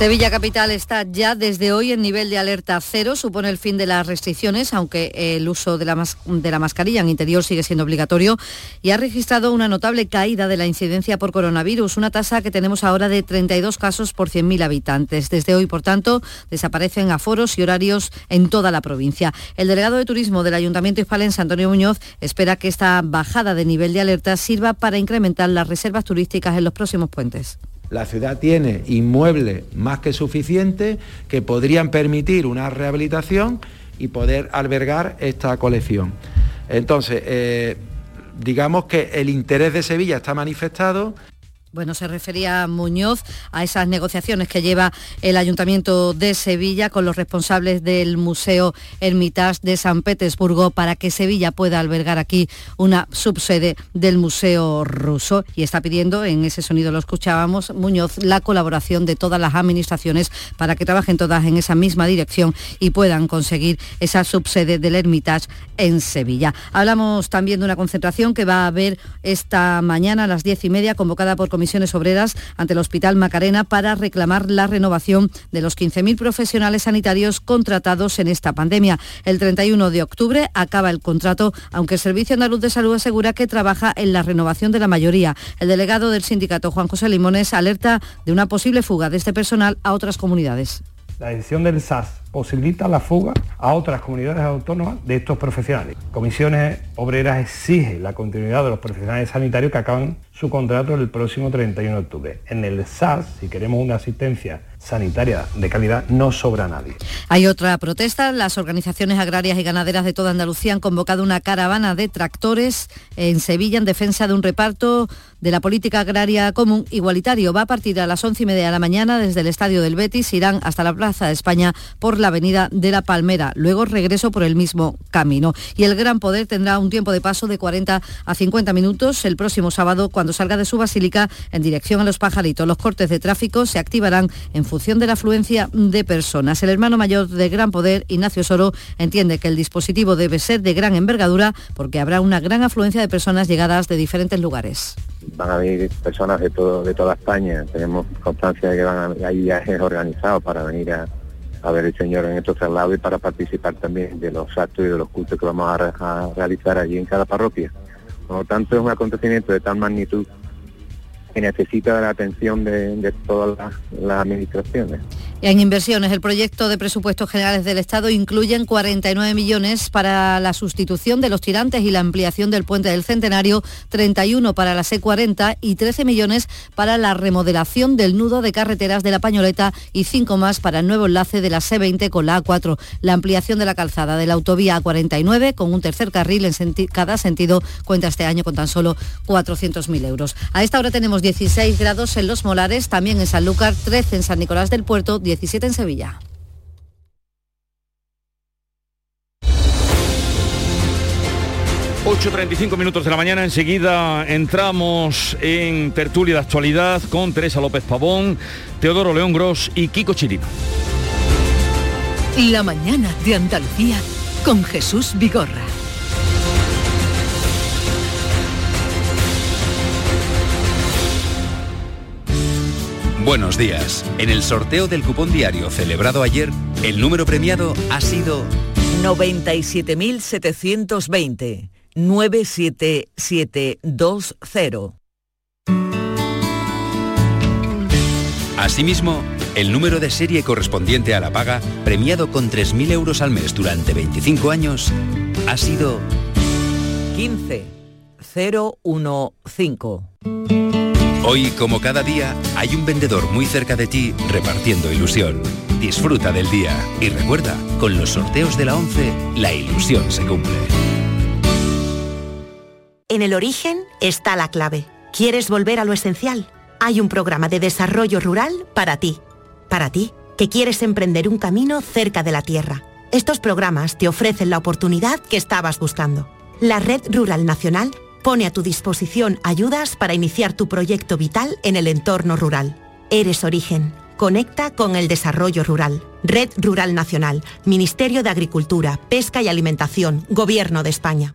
Sevilla Capital está ya desde hoy en nivel de alerta cero, supone el fin de las restricciones, aunque el uso de la, de la, mascarilla en interior sigue siendo obligatorio, y ha registrado una notable caída de la incidencia por coronavirus, una tasa que tenemos ahora de 32 casos por 100.000 habitantes. Desde hoy, por tanto, desaparecen aforos y horarios en toda la provincia. El delegado de Turismo del Ayuntamiento Hispalense, Antonio Muñoz, espera que esta bajada de nivel de alerta sirva para incrementar las reservas turísticas en los próximos puentes. La ciudad tiene inmuebles más que suficientes que podrían permitir una rehabilitación y poder albergar esta colección. Entonces, eh, digamos que el interés de Sevilla está manifestado. Bueno, se refería Muñoz a esas negociaciones que lleva el Ayuntamiento de Sevilla con los responsables del Museo Hermitage de San Petersburgo para que Sevilla pueda albergar aquí una subsede del Museo Ruso y está pidiendo, en ese sonido lo escuchábamos, Muñoz, la colaboración de todas las administraciones para que trabajen todas en esa misma dirección y puedan conseguir esa subsede del Hermitage en Sevilla. Hablamos también de una concentración que va a haber esta mañana a las diez y media convocada por comisiones obreras ante el Hospital Macarena para reclamar la renovación de los 15.000 profesionales sanitarios contratados en esta pandemia. El 31 de octubre acaba el contrato, aunque el Servicio Andaluz de Salud asegura que trabaja en la renovación de la mayoría. El delegado del sindicato, Juan José Limones, alerta de una posible fuga de este personal a otras comunidades. La decisión del SAS posibilita la fuga a otras comunidades autónomas de estos profesionales. Comisiones Obreras exige la continuidad de los profesionales sanitarios que acaban su contrato el próximo 31 de octubre. En el SAS, si queremos una asistencia sanitaria de calidad, no sobra nadie. Hay otra protesta. Las organizaciones agrarias y ganaderas de toda Andalucía han convocado una caravana de tractores en Sevilla en defensa de un reparto de la política agraria común igualitario. Va a partir a las once y media de la mañana desde el estadio del Betis, irán hasta la Plaza de España por la avenida de la Palmera. Luego regreso por el mismo camino. Y el Gran Poder tendrá un tiempo de paso de 40 a 50 minutos el próximo sábado cuando salga de su basílica en dirección a los pajaritos. Los cortes de tráfico se activarán en función de la afluencia de personas. El hermano mayor de Gran Poder, Ignacio Soro, entiende que el dispositivo debe ser de gran envergadura porque habrá una gran afluencia de personas llegadas de diferentes lugares van a venir personas de todo de toda España. Tenemos constancia de que van a, hay viajes organizados para venir a, ver el Señor en estos traslados y para participar también de los actos y de los cultos que vamos a, realizar allí en cada parroquia. Por lo tanto, es un acontecimiento de tal magnitud que necesita la atención de, todas las administraciones. En inversiones, el proyecto de presupuestos generales del Estado incluyen 49 millones para la sustitución de los tirantes y la ampliación del puente del Centenario, 31 para la C40 y 13 millones para la remodelación del nudo de carreteras de la Pañoleta y 5 más para el nuevo enlace de la C20 con la A4, la ampliación de la calzada de la autovía A49 con un tercer carril en cada sentido cuenta este año con tan solo 400.000 euros. A esta hora tenemos 16 grados en Los Molares, también en Sanlúcar, 13 en San Nicolás del Puerto, 17 en Sevilla. ...8.35 minutos de la mañana... ...enseguida entramos en tertulia de actualidad... ...con Teresa López Pavón... ...Teodoro León Gros y Kiko Chirino. La mañana de Andalucía... ...con Jesús Vigorra. Buenos días. En el sorteo del cupón diario celebrado ayer, el número premiado ha sido 97.720 97720. Asimismo, el número de serie correspondiente a la paga, premiado con 3.000 euros al mes durante 25 años, ha sido 15015. Hoy, como cada día, hay un vendedor muy cerca de ti repartiendo ilusión. Disfruta del día y recuerda, con los sorteos de la 11, la ilusión se cumple. En el origen está la clave. ¿Quieres volver a lo esencial? Hay un programa de desarrollo rural para ti. Para ti, que quieres emprender un camino cerca de la tierra. Estos programas te ofrecen la oportunidad que estabas buscando. La Red Rural Nacional pone a tu disposición ayudas para iniciar tu proyecto vital en el entorno rural. Eres Origen. Conecta con el desarrollo rural. Red Rural Nacional, Ministerio de Agricultura, Pesca y Alimentación, Gobierno de España.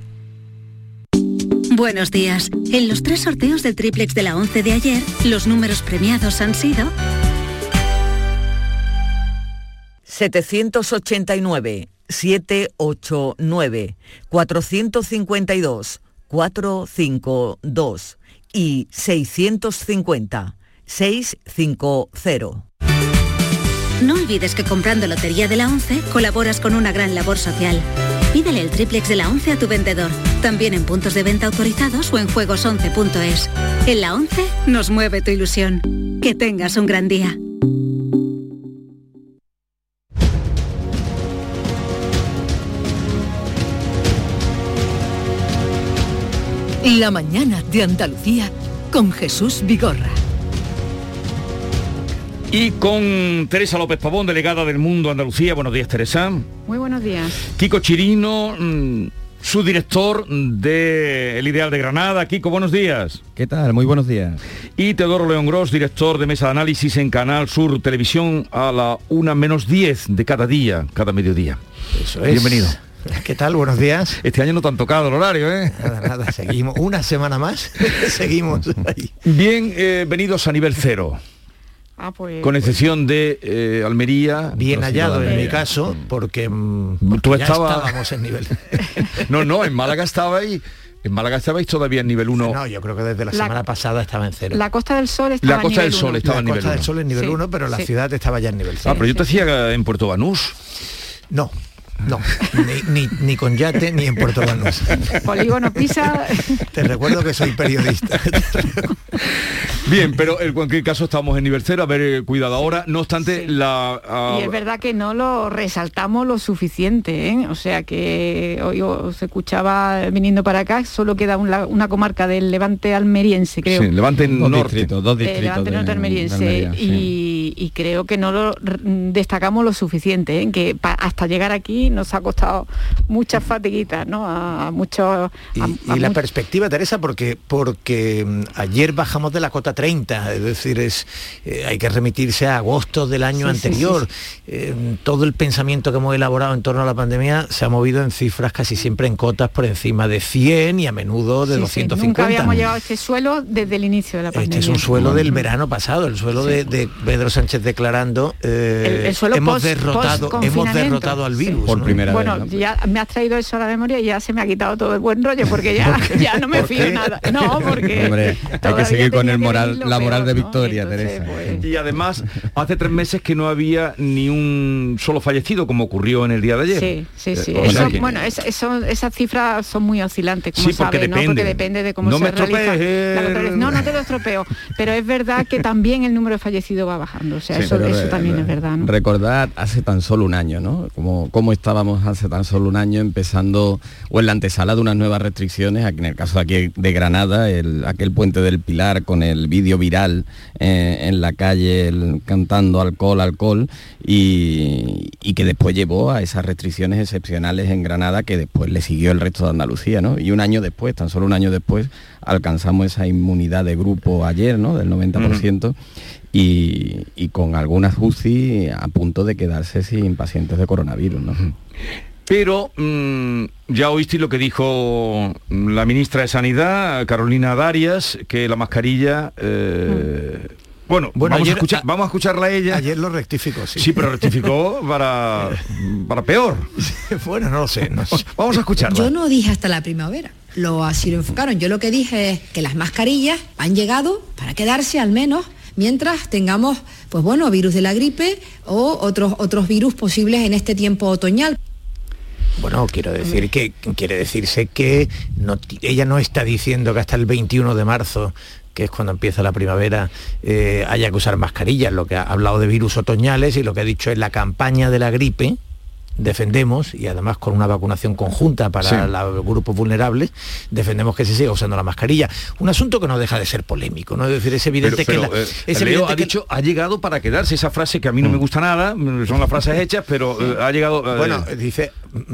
Buenos días. En los tres sorteos del triplex de la 11 de ayer, los números premiados han sido 789 789 452 452 y 650 650. No olvides que comprando Lotería de la 11 colaboras con una gran labor social. Pídele el triplex de la 11 a tu vendedor, también en puntos de venta autorizados o en juegos11.es. En la 11 nos mueve tu ilusión. Que tengas un gran día. La mañana de Andalucía con Jesús Vigorra. Y con Teresa López Pavón, delegada del Mundo Andalucía. Buenos días, Teresa. Muy buenos días. Kiko Chirino, mm, su director de El Ideal de Granada. Kiko, buenos días. ¿Qué tal? Muy buenos días. Y Teodoro León Gros, director de Mesa de Análisis en Canal Sur Televisión a la una menos 10 de cada día, cada mediodía. Eso es. Bienvenido. ¿Qué tal? Buenos días. Este año no te han tocado el horario, ¿eh? Nada, nada, seguimos. Una semana más, seguimos ahí. Bien, eh, venidos a nivel cero. Ah, pues, Con excepción de eh, Almería. Bien no, hallado en mi caso, porque, mm, porque Tú ya estabas- estábamos en nivel. No, no, en Málaga estabais, en Málaga estabais todavía en nivel 1. No, yo creo que desde la, La- semana pasada estaba en cero. La Costa del Sol estaba La Costa del nivel Sol uno. estaba en la nivel Costa del 1. Sol en nivel Sí, 1, pero la sí. ciudad estaba ya en nivel Ah, 0. pero yo te decía en Puerto Banús. No, no, ni, ni- ni con yate ni en Puerto Banús. Polígono Pisa. Te recuerdo que soy periodista. Bien, pero en cualquier caso estamos en nivel cero, a ver, eh, cuidado ahora. No obstante, la... ah, Y es verdad que no lo resaltamos lo suficiente, ¿eh? o sea que hoy os escuchaba viniendo para acá, solo queda una comarca del Levante almeriense, creo. sí, Levante Dos Norte. distritos, dos Eh, distritos Levante de- Norte de almeriense Almería, sí. y, creo que no lo destacamos lo suficiente, ¿eh? que hasta llegar aquí nos ha costado muchas fatiguitas, ¿no? A, a muchos... Y, a- y a la perspectiva, Teresa, porque, porque mm, ayer bajamos de la cota 30, es decir, es, eh, hay que remitirse a agosto del año Sí, anterior. sí, Eh, todo el pensamiento que hemos elaborado en torno a la pandemia se ha movido en cifras casi siempre en cotas por encima de 100 y a menudo de Sí, sí, 250. Nunca habíamos llegado a este suelo desde el inicio de la pandemia. Este es un suelo del verano pasado, el suelo de, de Pedro Sánchez declarando eh, El- el suelo hemos post- derrotado, hemos derrotado al Sí. virus. Por ¿no? primera bueno, vez. ¿no? ya me has traído eso a la memoria y ya se me ha quitado todo el buen rollo porque ya, ya no me ¿Por fío qué? nada. No, porque Hombre, hay que seguir con el moral, la moral de ¿no? victoria, Entonces, Teresa. pues, Y además, hace tres meses que no había ni un solo fallecido, como ocurrió en el día de ayer. Sí, sí, sí. Eh, Eso, bueno, es- eso- esas cifras son muy oscilantes, como Sí, porque sabes, ¿no? depende. Porque depende de cómo No se me realiza el- contabilidad. No, no te lo estropeo. Pero es verdad que también el número de fallecidos va bajando. O sea, Sí, eso, pero eso re- también re- es verdad, ¿no? Recordar hace tan solo un año, ¿no? Como, cómo estábamos hace tan solo un año empezando, o en la antesala de unas nuevas restricciones, aquí en el caso de aquí de Granada, el- aquel puente del Pilar con el vídeo viral eh, en la calle cantando alcohol, alcohol, y, y que después llevó a esas restricciones excepcionales en Granada que después le siguió el resto de Andalucía, ¿no? Y un año después, tan solo un año después, alcanzamos esa inmunidad de grupo ayer, ¿no? Del 90%. Y, y con algunas UCI a punto de quedarse sin pacientes de coronavirus. ¿no? Pero mm, ya oíste lo que dijo la ministra de Sanidad, Carolina Darias, que la mascarilla... eh, Bueno, Bueno, vamos, ayer- a escuchar, vamos a escucharla a ella. Ayer lo rectificó, sí. Sí, pero rectificó para, para peor. bueno, no lo sé. no sé. Vamos a escucharla. Yo no dije hasta la primavera, lo así lo enfocaron. Yo lo que dije es que las mascarillas han llegado para quedarse al menos mientras tengamos, pues bueno, virus de la gripe o otros, otros virus posibles en este tiempo otoñal. Bueno, quiero decir que quiere decirse que ella no está diciendo que hasta el 21 de marzo que es cuando empieza la primavera, eh, haya que usar mascarillas, lo que ha hablado de virus otoñales y lo que ha dicho es la campaña de la gripe, defendemos, y además con una vacunación conjunta para Sí. los grupos vulnerables, defendemos que se siga usando la mascarilla. Un asunto que no deja de ser polémico, ¿no? Es decir, es evidente Pero- que... pero, la- eh, es Leo evidente ha que- dicho, ha llegado para quedarse esa frase que a mí no me gusta nada, mm, son las frases hechas, pero eh, ha llegado... eh, Bueno, dice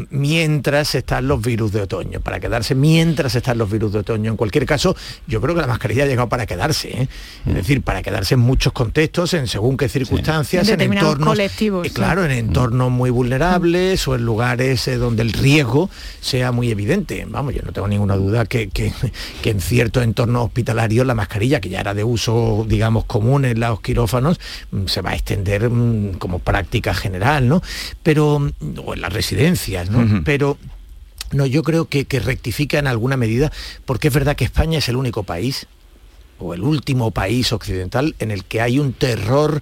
mientras están los virus de otoño, para quedarse mientras están los virus de otoño. En cualquier caso, yo creo que la mascarilla ha llegado para quedarse, ¿eh? es decir, para quedarse en muchos contextos, en según qué circunstancias, En en, determinados entornos, colectivos, eh, sí. claro, en entornos muy vulnerables o en lugares eh, donde el riesgo sea muy evidente. Vamos, yo no tengo ninguna duda que, que- que en ciertos entornos hospitalarios la mascarilla, que ya era de uso, digamos, común en los quirófanos, mm, se va a extender mm, como práctica general, ¿no? Pero, mm, o en las residencias, ¿no? Pero no, yo creo que, que rectifica en alguna medida, porque es verdad que España es el único país o el último país occidental en el que hay un terror,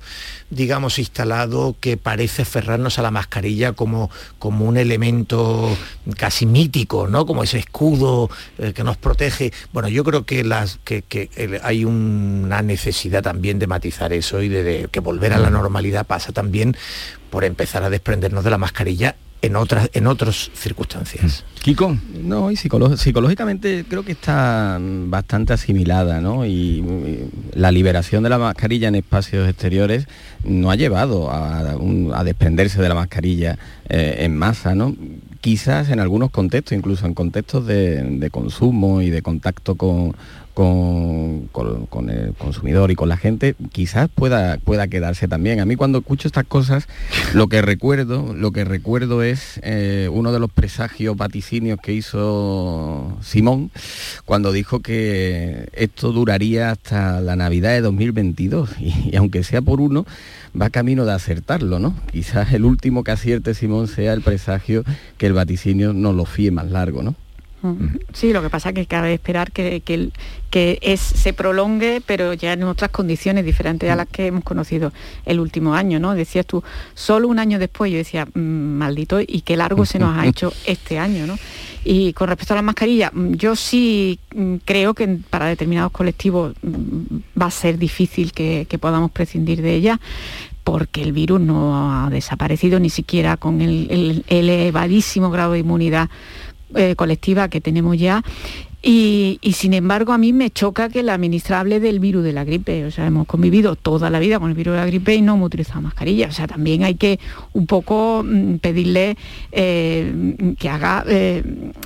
digamos, instalado que parece aferrarnos a la mascarilla como, como un elemento casi mítico, ¿no? Como ese escudo eh, que nos protege. Bueno, yo creo que, las, que, que el- hay una necesidad también de matizar eso y de, de que volver a la normalidad pasa también por empezar a desprendernos de la mascarilla en otras, en otras circunstancias. Kiko. No, y psicológicamente creo que está mm, bastante asimilada, ¿no? Y mm, la liberación de la mascarilla en espacios exteriores no ha llevado a, un- a desprenderse de la mascarilla eh, en masa, ¿no? Quizás en algunos contextos, incluso en contextos de, de consumo y de contacto con, con, con- con el consumidor y con la gente, quizás pueda, pueda quedarse también. A mí cuando escucho estas cosas, lo que recuerdo, lo que recuerdo es eh, uno de los presagios vaticinios que hizo Simón cuando dijo que esto duraría hasta la Navidad de 2022 y, y aunque sea por uno, va camino de acertarlo, ¿no? Quizás el último que acierte Simón sea el presagio que el vaticinio nos lo fíe más largo, ¿no? Sí, lo que pasa es que cabe esperar que, que, que es, se prolongue, pero ya en otras condiciones diferentes a las que hemos conocido el último año, ¿no? Decías tú, solo un año después, yo decía, "Mm, maldito, y qué largo se nos ha hecho este año, ¿no? Y con respecto a las mascarillas, mm, yo sí mm, creo que para determinados colectivos va a ser difícil que, que podamos prescindir de ellas porque el virus no ha desaparecido ni siquiera con el, el elevadísimo grado de inmunidad eh, colectiva que tenemos ya. Y, sin embargo a mí me choca que la ministra hable del virus de la gripe. O sea, hemos convivido toda la vida con el virus de la gripe y no hemos utilizado mascarilla. O sea, también hay que un poco mm, pedirle eh, que haga, eh,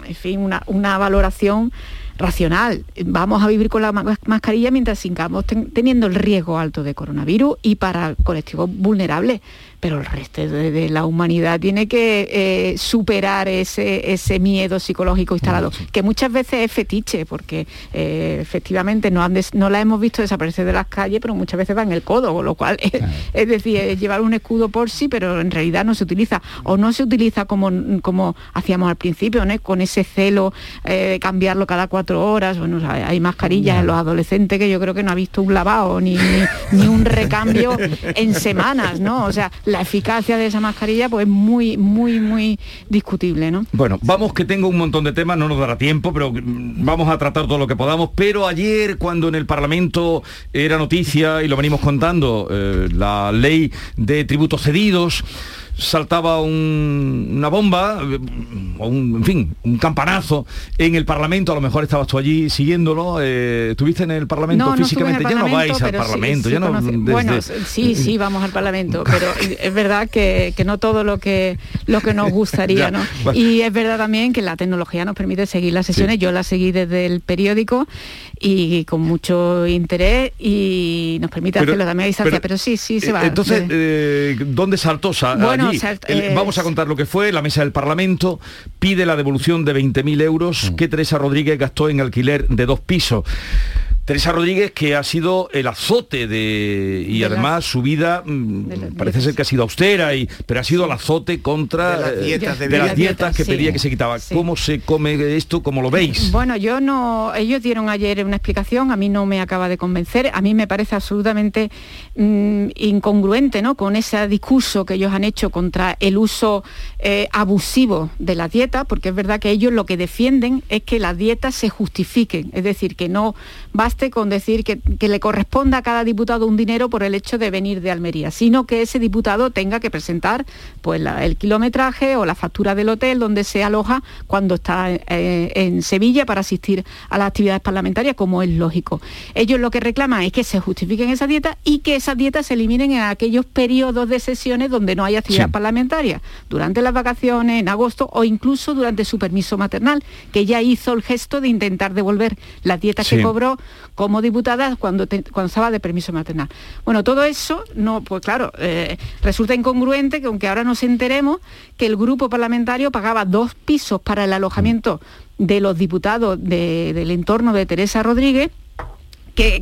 en fin, una, una valoración racional. Vamos a vivir con la mascarilla mientras sigamos teniendo el riesgo alto de coronavirus y para colectivos vulnerables pero el resto de, la humanidad tiene que eh, superar ese, ese miedo psicológico instalado, que muchas veces es fetiche, porque eh, efectivamente no, no la hemos visto desaparecer de las calles, pero muchas veces va en el codo, con lo cual es, decir, llevar un escudo por sí, pero en realidad no se utiliza, o no se utiliza como, como hacíamos al principio, ¿no? con ese celo, eh, cambiarlo cada cuatro horas, bueno, hay mascarillas en los adolescentes que yo creo que no ha visto un lavado ni, ni, ni un recambio en semanas, ¿no? O sea, la eficacia de esa mascarilla pues muy, muy, muy discutible, ¿no? Bueno, vamos que tengo un montón de temas, no nos dará tiempo, pero mm, vamos a tratar todo lo que podamos. Pero ayer, cuando en el Parlamento era noticia, y lo venimos contando, eh, la ley de tributos cedidos, saltaba una bomba, o un, en fin, un campanazo en el Parlamento, a lo mejor estabas tú allí siguiéndolo, eh, ¿estuviste en el Parlamento físicamente? ya no vais al Parlamento, ya no... Bueno, sí, sí, vamos al Parlamento, pero es verdad que, no todo lo que, lo que nos gustaría, ¿no? Y es verdad también que la tecnología nos permite seguir las sesiones, yo las seguí desde el periódico y con mucho interés y nos permite hacerlo también a distancia, pero, sí, sí se va. Entonces, eh, ¿dónde saltó? Bueno, eh, vamos a contar lo que fue. La mesa del Parlamento pide la devolución de 20.000 euros mm. que Teresa Rodríguez gastó en alquiler de dos pisos. Teresa Rodríguez, que ha sido el azote de... y además su vida mm, parece ser que ha sido austera, y, pero ha sido el azote contra de las dietas, que pedía que se quitaba. ¿Cómo se come esto? ¿Cómo lo veis? Bueno, yo no... Ellos dieron ayer una explicación, a mí no me acaba de convencer, a mí me parece absolutamente mm, incongruente ¿no? con ese discurso que ellos han hecho contra el uso eh, abusivo de la dieta, porque es verdad que ellos lo que defienden es que las dietas se justifiquen, es decir, que no basta con decir que, le corresponda a cada diputado un dinero por el hecho de venir de Almería, sino que ese diputado tenga que presentar pues, el kilometraje o la factura del hotel donde se aloja cuando está eh, en Sevilla para asistir a las actividades parlamentarias, como es lógico. Ellos lo que reclaman es que se justifiquen esa dieta y que esas dietas se eliminen en aquellos periodos de sesiones donde no hay actividad parlamentaria, durante las vacaciones, en agosto o incluso durante su permiso maternal, que ya hizo el gesto de intentar devolver las dietas que cobró como diputada cuando, cuando estaba de permiso maternal. Bueno, todo eso, no, pues claro, eh, resulta incongruente que aunque ahora nos enteremos que el grupo parlamentario pagaba dos pisos para el alojamiento de los diputados del entorno de Teresa Rodríguez,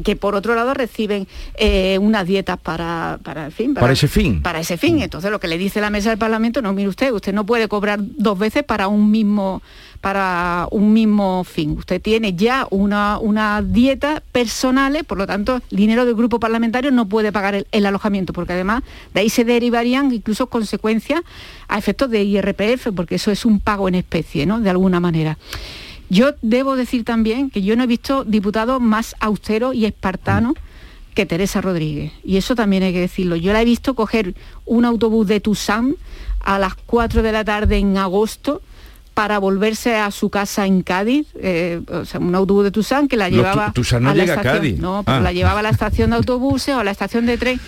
que, por otro lado reciben eh, unas dietas para, para, fin, para, ese fin. Para ese fin. Entonces lo que le dice la mesa del Parlamento, no, mire usted, usted no puede cobrar dos veces para un mismo para un mismo fin. Usted tiene ya una, una dieta personales, por lo tanto, el dinero del grupo parlamentario no puede pagar el, alojamiento, porque además de ahí se derivarían incluso consecuencias a efectos de IRPF, porque eso es un pago en especie, ¿no? De alguna manera. Yo debo decir también que yo no he visto diputados más austeros y espartanos que Teresa Rodríguez. Y eso también hay que decirlo. Yo la he visto coger un autobús de Tusam a las 4 de la tarde en agosto para volverse a su casa en Cádiz, eh, o sea, un autobús de Tusam que la llevaba no a la estación, a Cádiz. No, ah. la llevaba a la estación de autobuses o a la estación de tren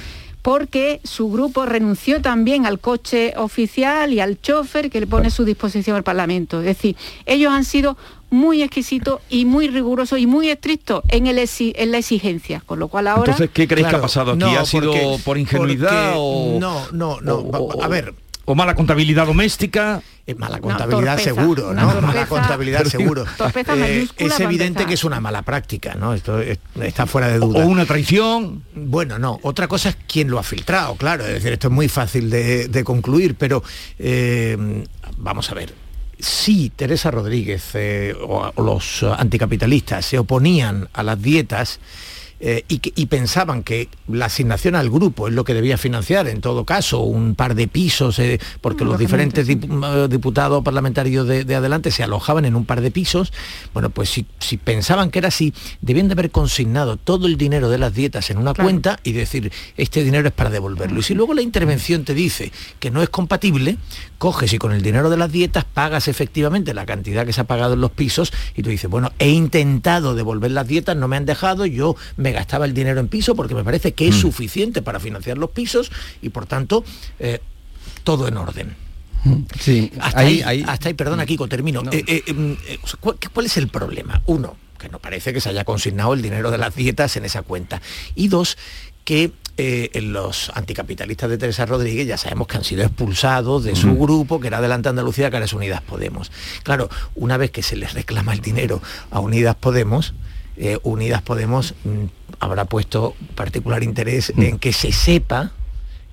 porque su grupo renunció también al coche oficial y al chofer que le pone a su disposición al Parlamento. Es decir, ellos han sido muy exquisitos y muy rigurosos y muy estrictos en, el en la exigencia, con lo cual ahora... Entonces, ¿qué creéis que ha pasado aquí? ¿Ha sido por ingenuidad o...? No, no, no, a ver o mala contabilidad doméstica. Es mala contabilidad seguro, ¿no? mala contabilidad seguro. Eh, es evidente que es una mala práctica, ¿no? Esto está fuera de duda. O una traición. Bueno, no. Otra cosa es quién lo ha filtrado, claro. Es decir, esto es muy fácil de, concluir, pero eh, vamos a ver. Si Teresa Rodríguez eh, o, los anticapitalistas se oponían a las dietas, eh, y, que- y pensaban que la asignación al grupo es lo que debía financiar, en todo caso, un par de pisos, eh, porque los diferentes dip- eh, diputados parlamentarios de, de adelante se alojaban en un par de pisos, bueno, pues si, si pensaban que era así, debían de haber consignado todo el dinero de las dietas en una Claro. cuenta y decir, este dinero es para devolverlo. Y si luego la intervención te dice que no es compatible, coges y con el dinero de las dietas pagas efectivamente la cantidad que se ha pagado en los pisos y tú dices, bueno, he intentado devolver las dietas, no me han dejado, yo me gastaba el dinero en piso porque me parece que es Mm. suficiente para financiar los pisos y por tanto eh, todo en orden. Sí, Hasta ahí- ahí, ahí- hasta ahí, perdona Kiko, termino. Eh, eh, mm, eh, ¿cuál, cuál es el problema? Uno, que no parece que se haya consignado el dinero de las dietas en esa cuenta. Y dos, que eh, los anticapitalistas de Teresa Rodríguez ya sabemos que han sido expulsados de su grupo, que era Adelante Andalucía, que ahora es Unidas Podemos. Claro, una vez que se les reclama el dinero a Unidas Podemos, eh, Unidas Podemos mm, habrá puesto particular interés en que se sepa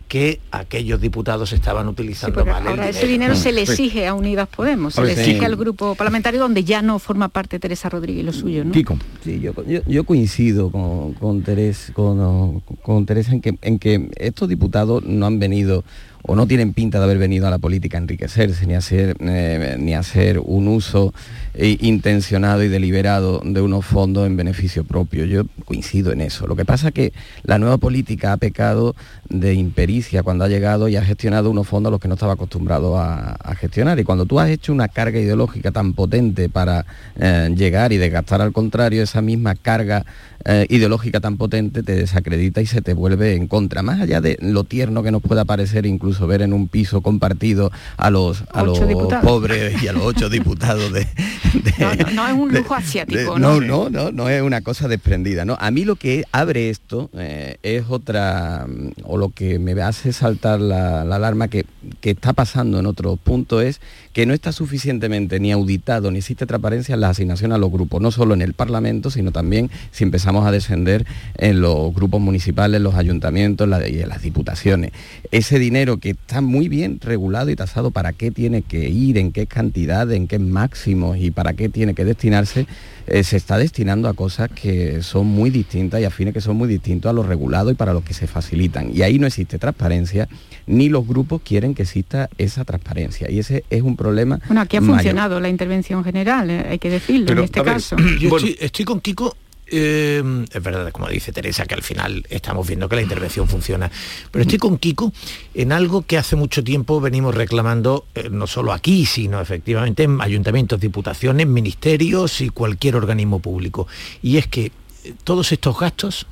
que aquellos diputados estaban utilizando mal el ahora dinero. ese dinero se le Sí. exige a Unidas Podemos, se A le exige sí. al grupo parlamentario donde ya no forma parte Teresa Rodríguez y lo suyo, ¿no? Sí, yo, yo- yo coincido con, con, Teres- con, con Teresa en que, en que estos diputados no han venido o no tienen pinta de haber venido a la política a enriquecerse ni a hacer, eh, ni a hacer un uso eh, intencionado y deliberado de unos fondos en beneficio propio. Yo coincido en eso. Lo que pasa es que la nueva política ha pecado de impericia cuando ha llegado y ha gestionado unos fondos a los que no estaba acostumbrado a, a gestionar. Y cuando tú has hecho una carga ideológica tan potente para eh, llegar y desgastar al contrario, esa misma carga eh, ideológica tan potente te desacredita y se te vuelve en contra. Más allá de lo tierno que nos pueda parecer incluso ver en un piso compartido a los, a los diputados. pobres y a los ocho diputados de, No, no, no es un lujo asiático, de- ¿no? no, no, no, no es una cosa desprendida. ¿no? A mí lo que abre esto eh, es otra, mm, o lo que me hace saltar la, la alarma que, que está pasando en otros puntos es que no está suficientemente ni auditado ni existe transparencia en las asignaciones a los grupos, no solo en el Parlamento, sino también si empezamos a descender en los grupos municipales, los ayuntamientos la- y en las diputaciones. Ese dinero que está muy bien regulado y tasado para qué tiene que ir, en qué cantidad, en qué máximos y para qué tiene que destinarse, eh, se está destinando a cosas que son muy distintas y a fines que son muy distintos a lo regulado y para los que se facilitan. Y ahí no existe transparencia, ni los grupos quieren que exista esa transparencia. Y ese es un problema. Bueno, aquí ha mayor. funcionado la intervención general, eh, hay que decirlo Pero, en este ver, caso. Yo estoy, estoy con Kiko. Eh, es verdad, como dice Teresa, que al final estamos viendo que la intervención funciona. Pero estoy con Kiko en algo que hace mucho tiempo venimos reclamando, eh, no solo aquí, sino efectivamente en ayuntamientos, diputaciones, ministerios y cualquier organismo público. Y es que eh, todos estos gastos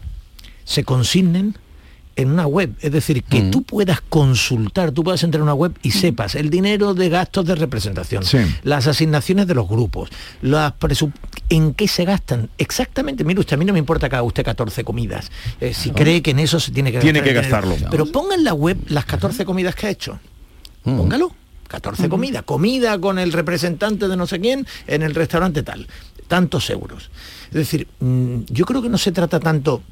se consignen en una web, es decir, que tú puedas consultar, tú puedas entrar a una web y sepas el dinero de gastos de representación, las asignaciones de los grupos, las presu- en qué se gastan exactamente. Mire usted, a mí no me importa que haga usted 14 comidas, eh, si cree que en eso se tiene que Tiene gastar que gastarlo. Pero ponga en la web las 14 comidas que ha hecho. Póngalo. 14 comidas. Comida con el representante de no sé quién en el restaurante tal. Tantos euros. Es decir, mm, yo creo que no se trata tanto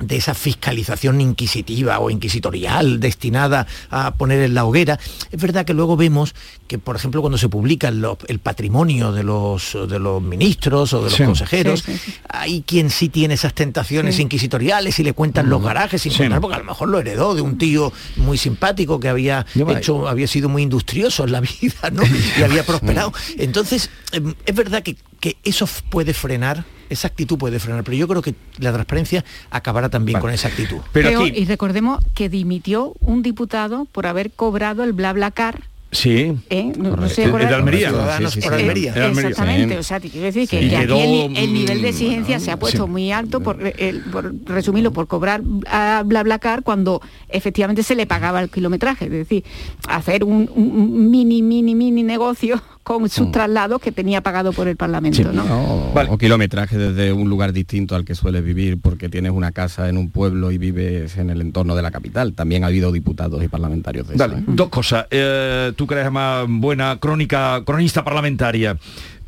de esa fiscalización inquisitiva o inquisitorial destinada a poner en la hoguera. Es verdad que luego vemos que, por ejemplo, cuando se publica lo- el patrimonio de los, de los ministros o de los Sí. consejeros, Sí, sí, hay quien sí tiene esas tentaciones Sí. inquisitoriales y le cuentan los garajes sin Sí. contar, porque a lo mejor lo heredó de un tío muy simpático que había hecho, había sido muy industrioso en la vida, ¿no? Y había prosperado. Entonces, em, es verdad que, que eso puede frenar, esa actitud puede frenar, pero yo creo que la transparencia acabará también con esa actitud. Creo- y recordemos que dimitió un diputado por haber cobrado el bla bla car Sí. ¿eh? No, no sé, El- por el de Almería. Sí, sí, por. Exactamente, Sí. o sea, te quiero decir que, Sí. que aquí Quedó, el, el nivel de exigencia se ha puesto sí. muy alto por, el- por resumirlo, por cobrar a BlaBlaCar cuando efectivamente se le pagaba el kilometraje, es decir, hacer un, un mini, mini, mini negocio con sus traslados que tenía pagado por el Parlamento, ¿no? O, o kilometraje desde un lugar distinto al que sueles vivir porque tienes una casa en un pueblo y vives en el entorno de la capital. También ha habido diputados y parlamentarios de eso. ¿eh? dos cosas. Eh, tú eres más buena crónica, cronista parlamentaria.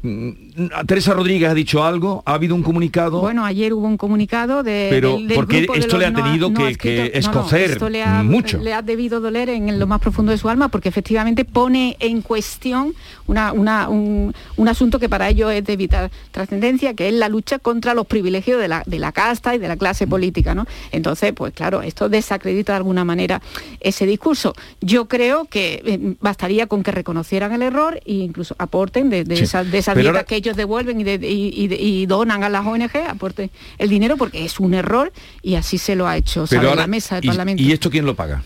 Mm, Teresa Rodríguez ha dicho algo, ha habido un comunicado. Bueno, ayer hubo un comunicado de Pero del- del porque grupo de esto le ha tenido no- no que- que adscritos. No, escocer esto le ha, mucho. Le ha debido doler en lo más profundo de su alma porque efectivamente pone en cuestión una- una- un, un asunto que para ellos es de vital trascendencia, que es la lucha contra los privilegios de la, de la casta y de la clase política. ¿no? Entonces, pues claro, esto desacredita de alguna manera ese discurso. Yo creo que eh, bastaría con que reconocieran el error e incluso aporten de, de Sí. esas, de Pero dietas ahora- que ellos devuelven y, de- y- y- y donan a las ONG, aporten el dinero porque es un error y así se lo ha hecho sobre ahora- la mesa del Parlamento. ¿Y esto quién lo paga?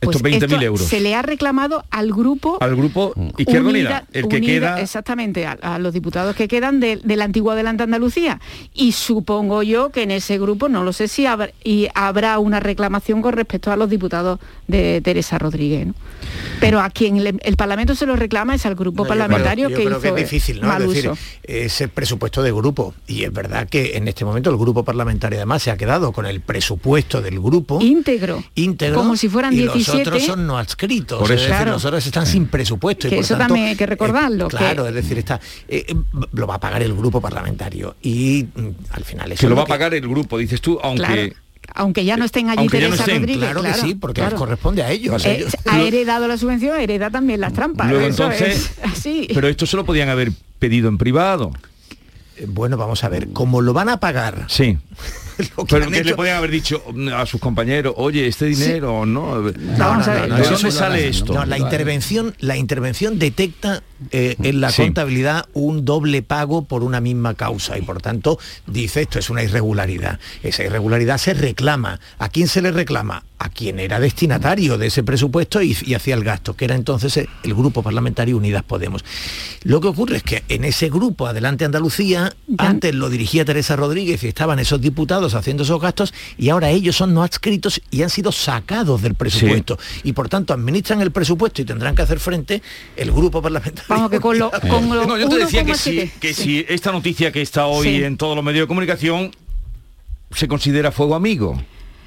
Pues Estos 20.000 euros. Se le ha reclamado al grupo... Al grupo mm. Izquierda Unida, el que queda... Exactamente, a, los diputados que quedan de, de la antigua Adelante Andalucía. Y supongo yo que en ese grupo, no lo sé si habrá, y habrá una reclamación con respecto a los diputados de Teresa Rodríguez. Pero a quien el Parlamento se lo reclama es al grupo parlamentario que hizo que es difícil. Es decir, ese presupuesto de grupo. Y es verdad que en este momento el grupo parlamentario además se ha quedado con el presupuesto del grupo. Íntegro. Íntegro. Como si fueran 16 7... otros son no adscritos, por eso. Es decir, nosotros están sin presupuesto. Y por eso tanto, también hay que eh, recordarlo. Claro, es decir, está, eh, eh, lo va a pagar el grupo parlamentario y mm, al final eso... Que lo, va a pagar el grupo, dices tú, aunque... Aunque ya no estén allí Teresa. Claro, claro, que sí, porque les corresponde a ellos. Ha heredado la subvención, hereda también las trampas. Luego, eso entonces, es. Pero esto se lo podían haber pedido en privado. Bueno, vamos a ver, como lo van a pagar. Sí. lo que Pero han que le hecho- podían haber dicho mm, a sus compañeros, oye, este dinero, ¿no? Vamos a ver. ¿De eso dónde no- sale esto? No, la intervención, la intervención detecta eh, en la Sí. contabilidad un doble pago por una misma causa y por tanto dice esto es una irregularidad. Esa irregularidad se reclama. ¿A quién se le reclama? A quien era destinatario de ese presupuesto y, y hacía el gasto, que era entonces el, el grupo parlamentario Unidas Podemos. Lo que ocurre es que en ese grupo Adelante Andalucía, antes lo dirigía Teresa Rodríguez y estaban esos diputados haciendo esos gastos y ahora ellos son no adscritos y han sido sacados del presupuesto y por tanto administran el presupuesto y tendrán que hacer frente el grupo parlamentario. Vamos, que con lo, con lo No, yo te decía que 1,7. si, que si esta noticia que está hoy Sí. en todos los medios de comunicación se considera fuego amigo.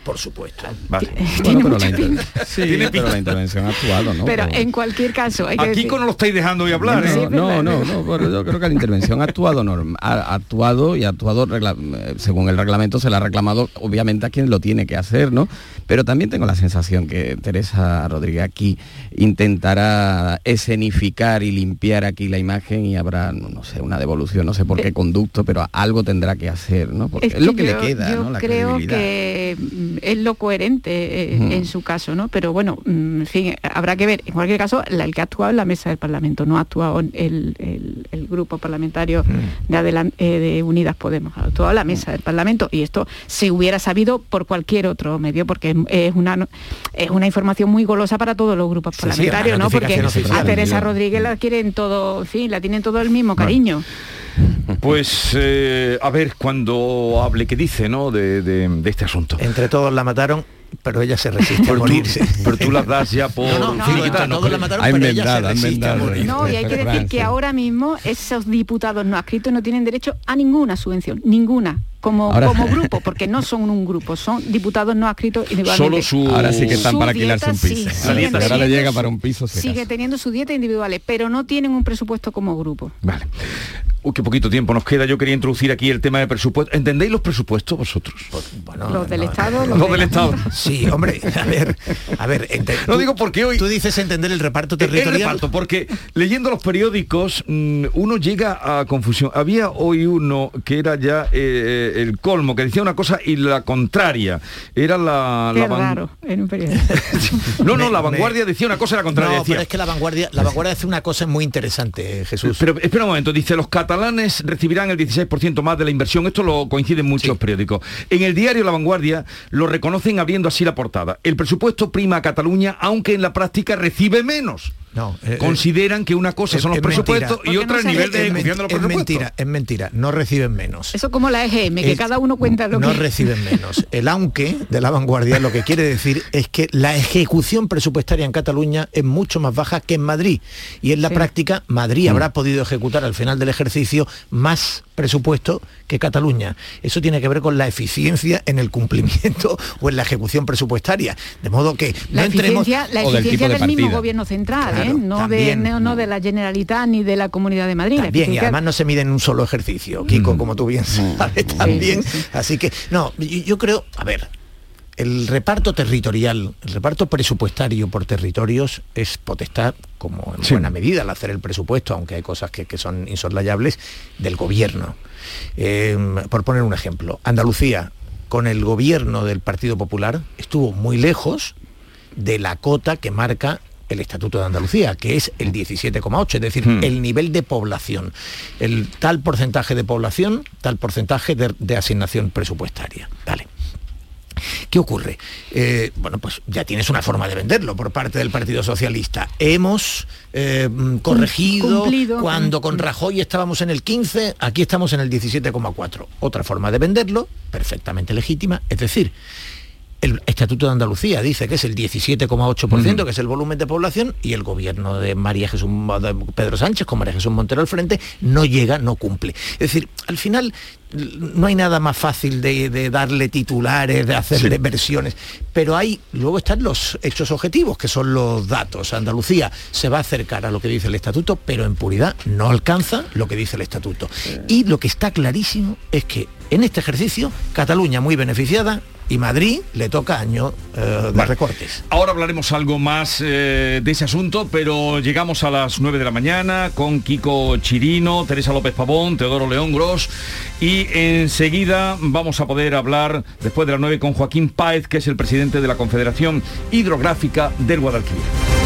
Por supuesto. Vale. Tiene Bueno, pero la, inter- sí, Tiene pero la intervención ha actuado, ¿no? Pero Por- en cualquier caso, hay que Aquí decir- con no lo estáis dejando hoy hablar, ¿eh? No, no, no, no, pero yo creo que la intervención ha actuado norm- ha actuado y ha actuado regla- eh, según el reglamento se le ha reclamado obviamente a quien lo tiene que hacer, ¿no? Pero también tengo la sensación que Teresa Rodríguez aquí intentará escenificar y limpiar aquí la imagen y habrá, no, no sé, una devolución, no sé por qué conducto, pero algo tendrá que hacer, ¿no? Porque es, que lo que yo- le queda, yo ¿no? La creo credibilidad. que mm, es lo coherente eh, en su caso, ¿no? Pero bueno, mm, en fin, habrá que ver. En cualquier caso, la- el que ha actuado es la mesa del Parlamento, no ha actuado el, el- el grupo parlamentario de, Adelan- eh, de Unidas Podemos, ha actuado la mesa del Parlamento y esto se hubiera sabido por cualquier otro medio, porque es, es una es una información muy golosa para todos los grupos Sí, parlamentarios, ¿no? Porque a. Teresa Rodríguez la quieren todo, en fin, la tienen todo el mismo cariño. Pues eh, a ver cuando hable qué dice, ¿no? De, de- de este asunto. Entre todos la mataron, pero ella se resiste a Pero tú, morirse. pero tú las das ya por No, no, entre ¿no? todos la mataron, pero ella se resiste a morir. No, y hay que decir que ahora mismo esos diputados no adscritos no tienen derecho a ninguna subvención, ninguna, como, Ahora- como grupo, porque no son un grupo, son diputados no adscritos individualmente. Solo su... Ahora sí que están para alquilarse un dieta, piso. sí, Ahora- siguen ahora le llega para un piso. si Sigue teniendo su dieta individuales, pero no tienen un presupuesto como grupo. Vale. Uy, qué poquito tiempo nos queda. Yo quería introducir aquí el tema de presupuesto. ¿Entendéis los presupuestos vosotros? Bueno, los del no, Estado, Los de del la Estado. Junta. Sí, hombre, a ver, a ver, ente- Lo tú- digo porque hoy... Tú dices entender el reparto El territorial. reparto, porque leyendo los periódicos mm, uno llega a confusión. Había hoy uno que era ya eh, el colmo, que decía una cosa y la contraria. Era la... Qué la van- raro en un periódico. No, no, la vanguardia decía una cosa y la contraria. No, decía, pero es que la vanguardia, la vanguardia hace una cosa muy interesante, eh, Jesús. Pero espera un momento, dice, los catalanes recibirán el 16% más de la inversión. Esto lo coinciden muchos periódicos. En el diario La Vanguardia lo reconocen abriendo así la portada. El presupuesto prima a Cataluña, aunque en la práctica recibe menos. No, eh, Consideran que una cosa es- son los es presupuestos mentira. y otra no el nivel de es, ejecución de los es presupuestos. mentira, es mentira, no reciben menos. Eso como la EGM, que Es- cada uno cuenta lo no que... reciben menos. El aunque de la vanguardia lo que quiere decir es que la ejecución presupuestaria en Cataluña es mucho más baja que en Madrid. Y en la Sí. práctica, Madrid habrá podido ejecutar al final del ejercicio más presupuesto que Cataluña. Eso tiene que ver con la eficiencia en el cumplimiento o en la ejecución presupuestaria. De modo que La no entremos... eficiencia, la o del eficiencia del, mismo gobierno central, ¿eh? ¿eh? no, también. De, no, no de la Generalitat ni de la Comunidad de Madrid. También, y además no se mide en un solo ejercicio, Kiko, como tú bien sabes también. Así que, no, yo, creo, a ver, el reparto territorial, el reparto presupuestario por territorios es potestad, como en buena medida al hacer el presupuesto, aunque hay cosas que, que son insoslayables, del gobierno. Eh, por poner un ejemplo, Andalucía, con el gobierno del Partido Popular, estuvo muy lejos de la cota que marca el Estatuto de Andalucía, que es el 17,8, es decir, el nivel de población. El tal porcentaje de población, tal porcentaje de, de asignación presupuestaria. Vale. ¿Qué ocurre? Eh, bueno, pues ya tienes una forma de venderlo por parte del Partido Socialista. Hemos eh, corregido cumplido. cuando con Rajoy estábamos en el 15, aquí estamos en el 17,4. Otra forma de venderlo, perfectamente legítima, es decir, el Estatuto de Andalucía dice que es el 17,8%, que es el volumen de población, y el gobierno de María Jesús de Pedro Sánchez, con María Jesús Montero al frente, no llega, no cumple. Es decir, al final no hay nada más fácil de, de darle titulares, de hacerle versiones, pero hay, luego están los hechos objetivos, que son los datos. Andalucía se va a acercar a lo que dice el estatuto, pero en puridad no alcanza lo que dice el estatuto. Y lo que está clarísimo es que en este ejercicio, Cataluña muy beneficiada y Madrid le toca año eh, de recortes. Ahora hablaremos algo más eh, de ese asunto, pero llegamos a las 9 de la mañana con Kiko Chirino, Teresa López Pavón, Teodoro León Gros y enseguida vamos a poder hablar después de las 9 con Joaquín Páez, que es el presidente de la Confederación Hidrográfica del Guadalquivir.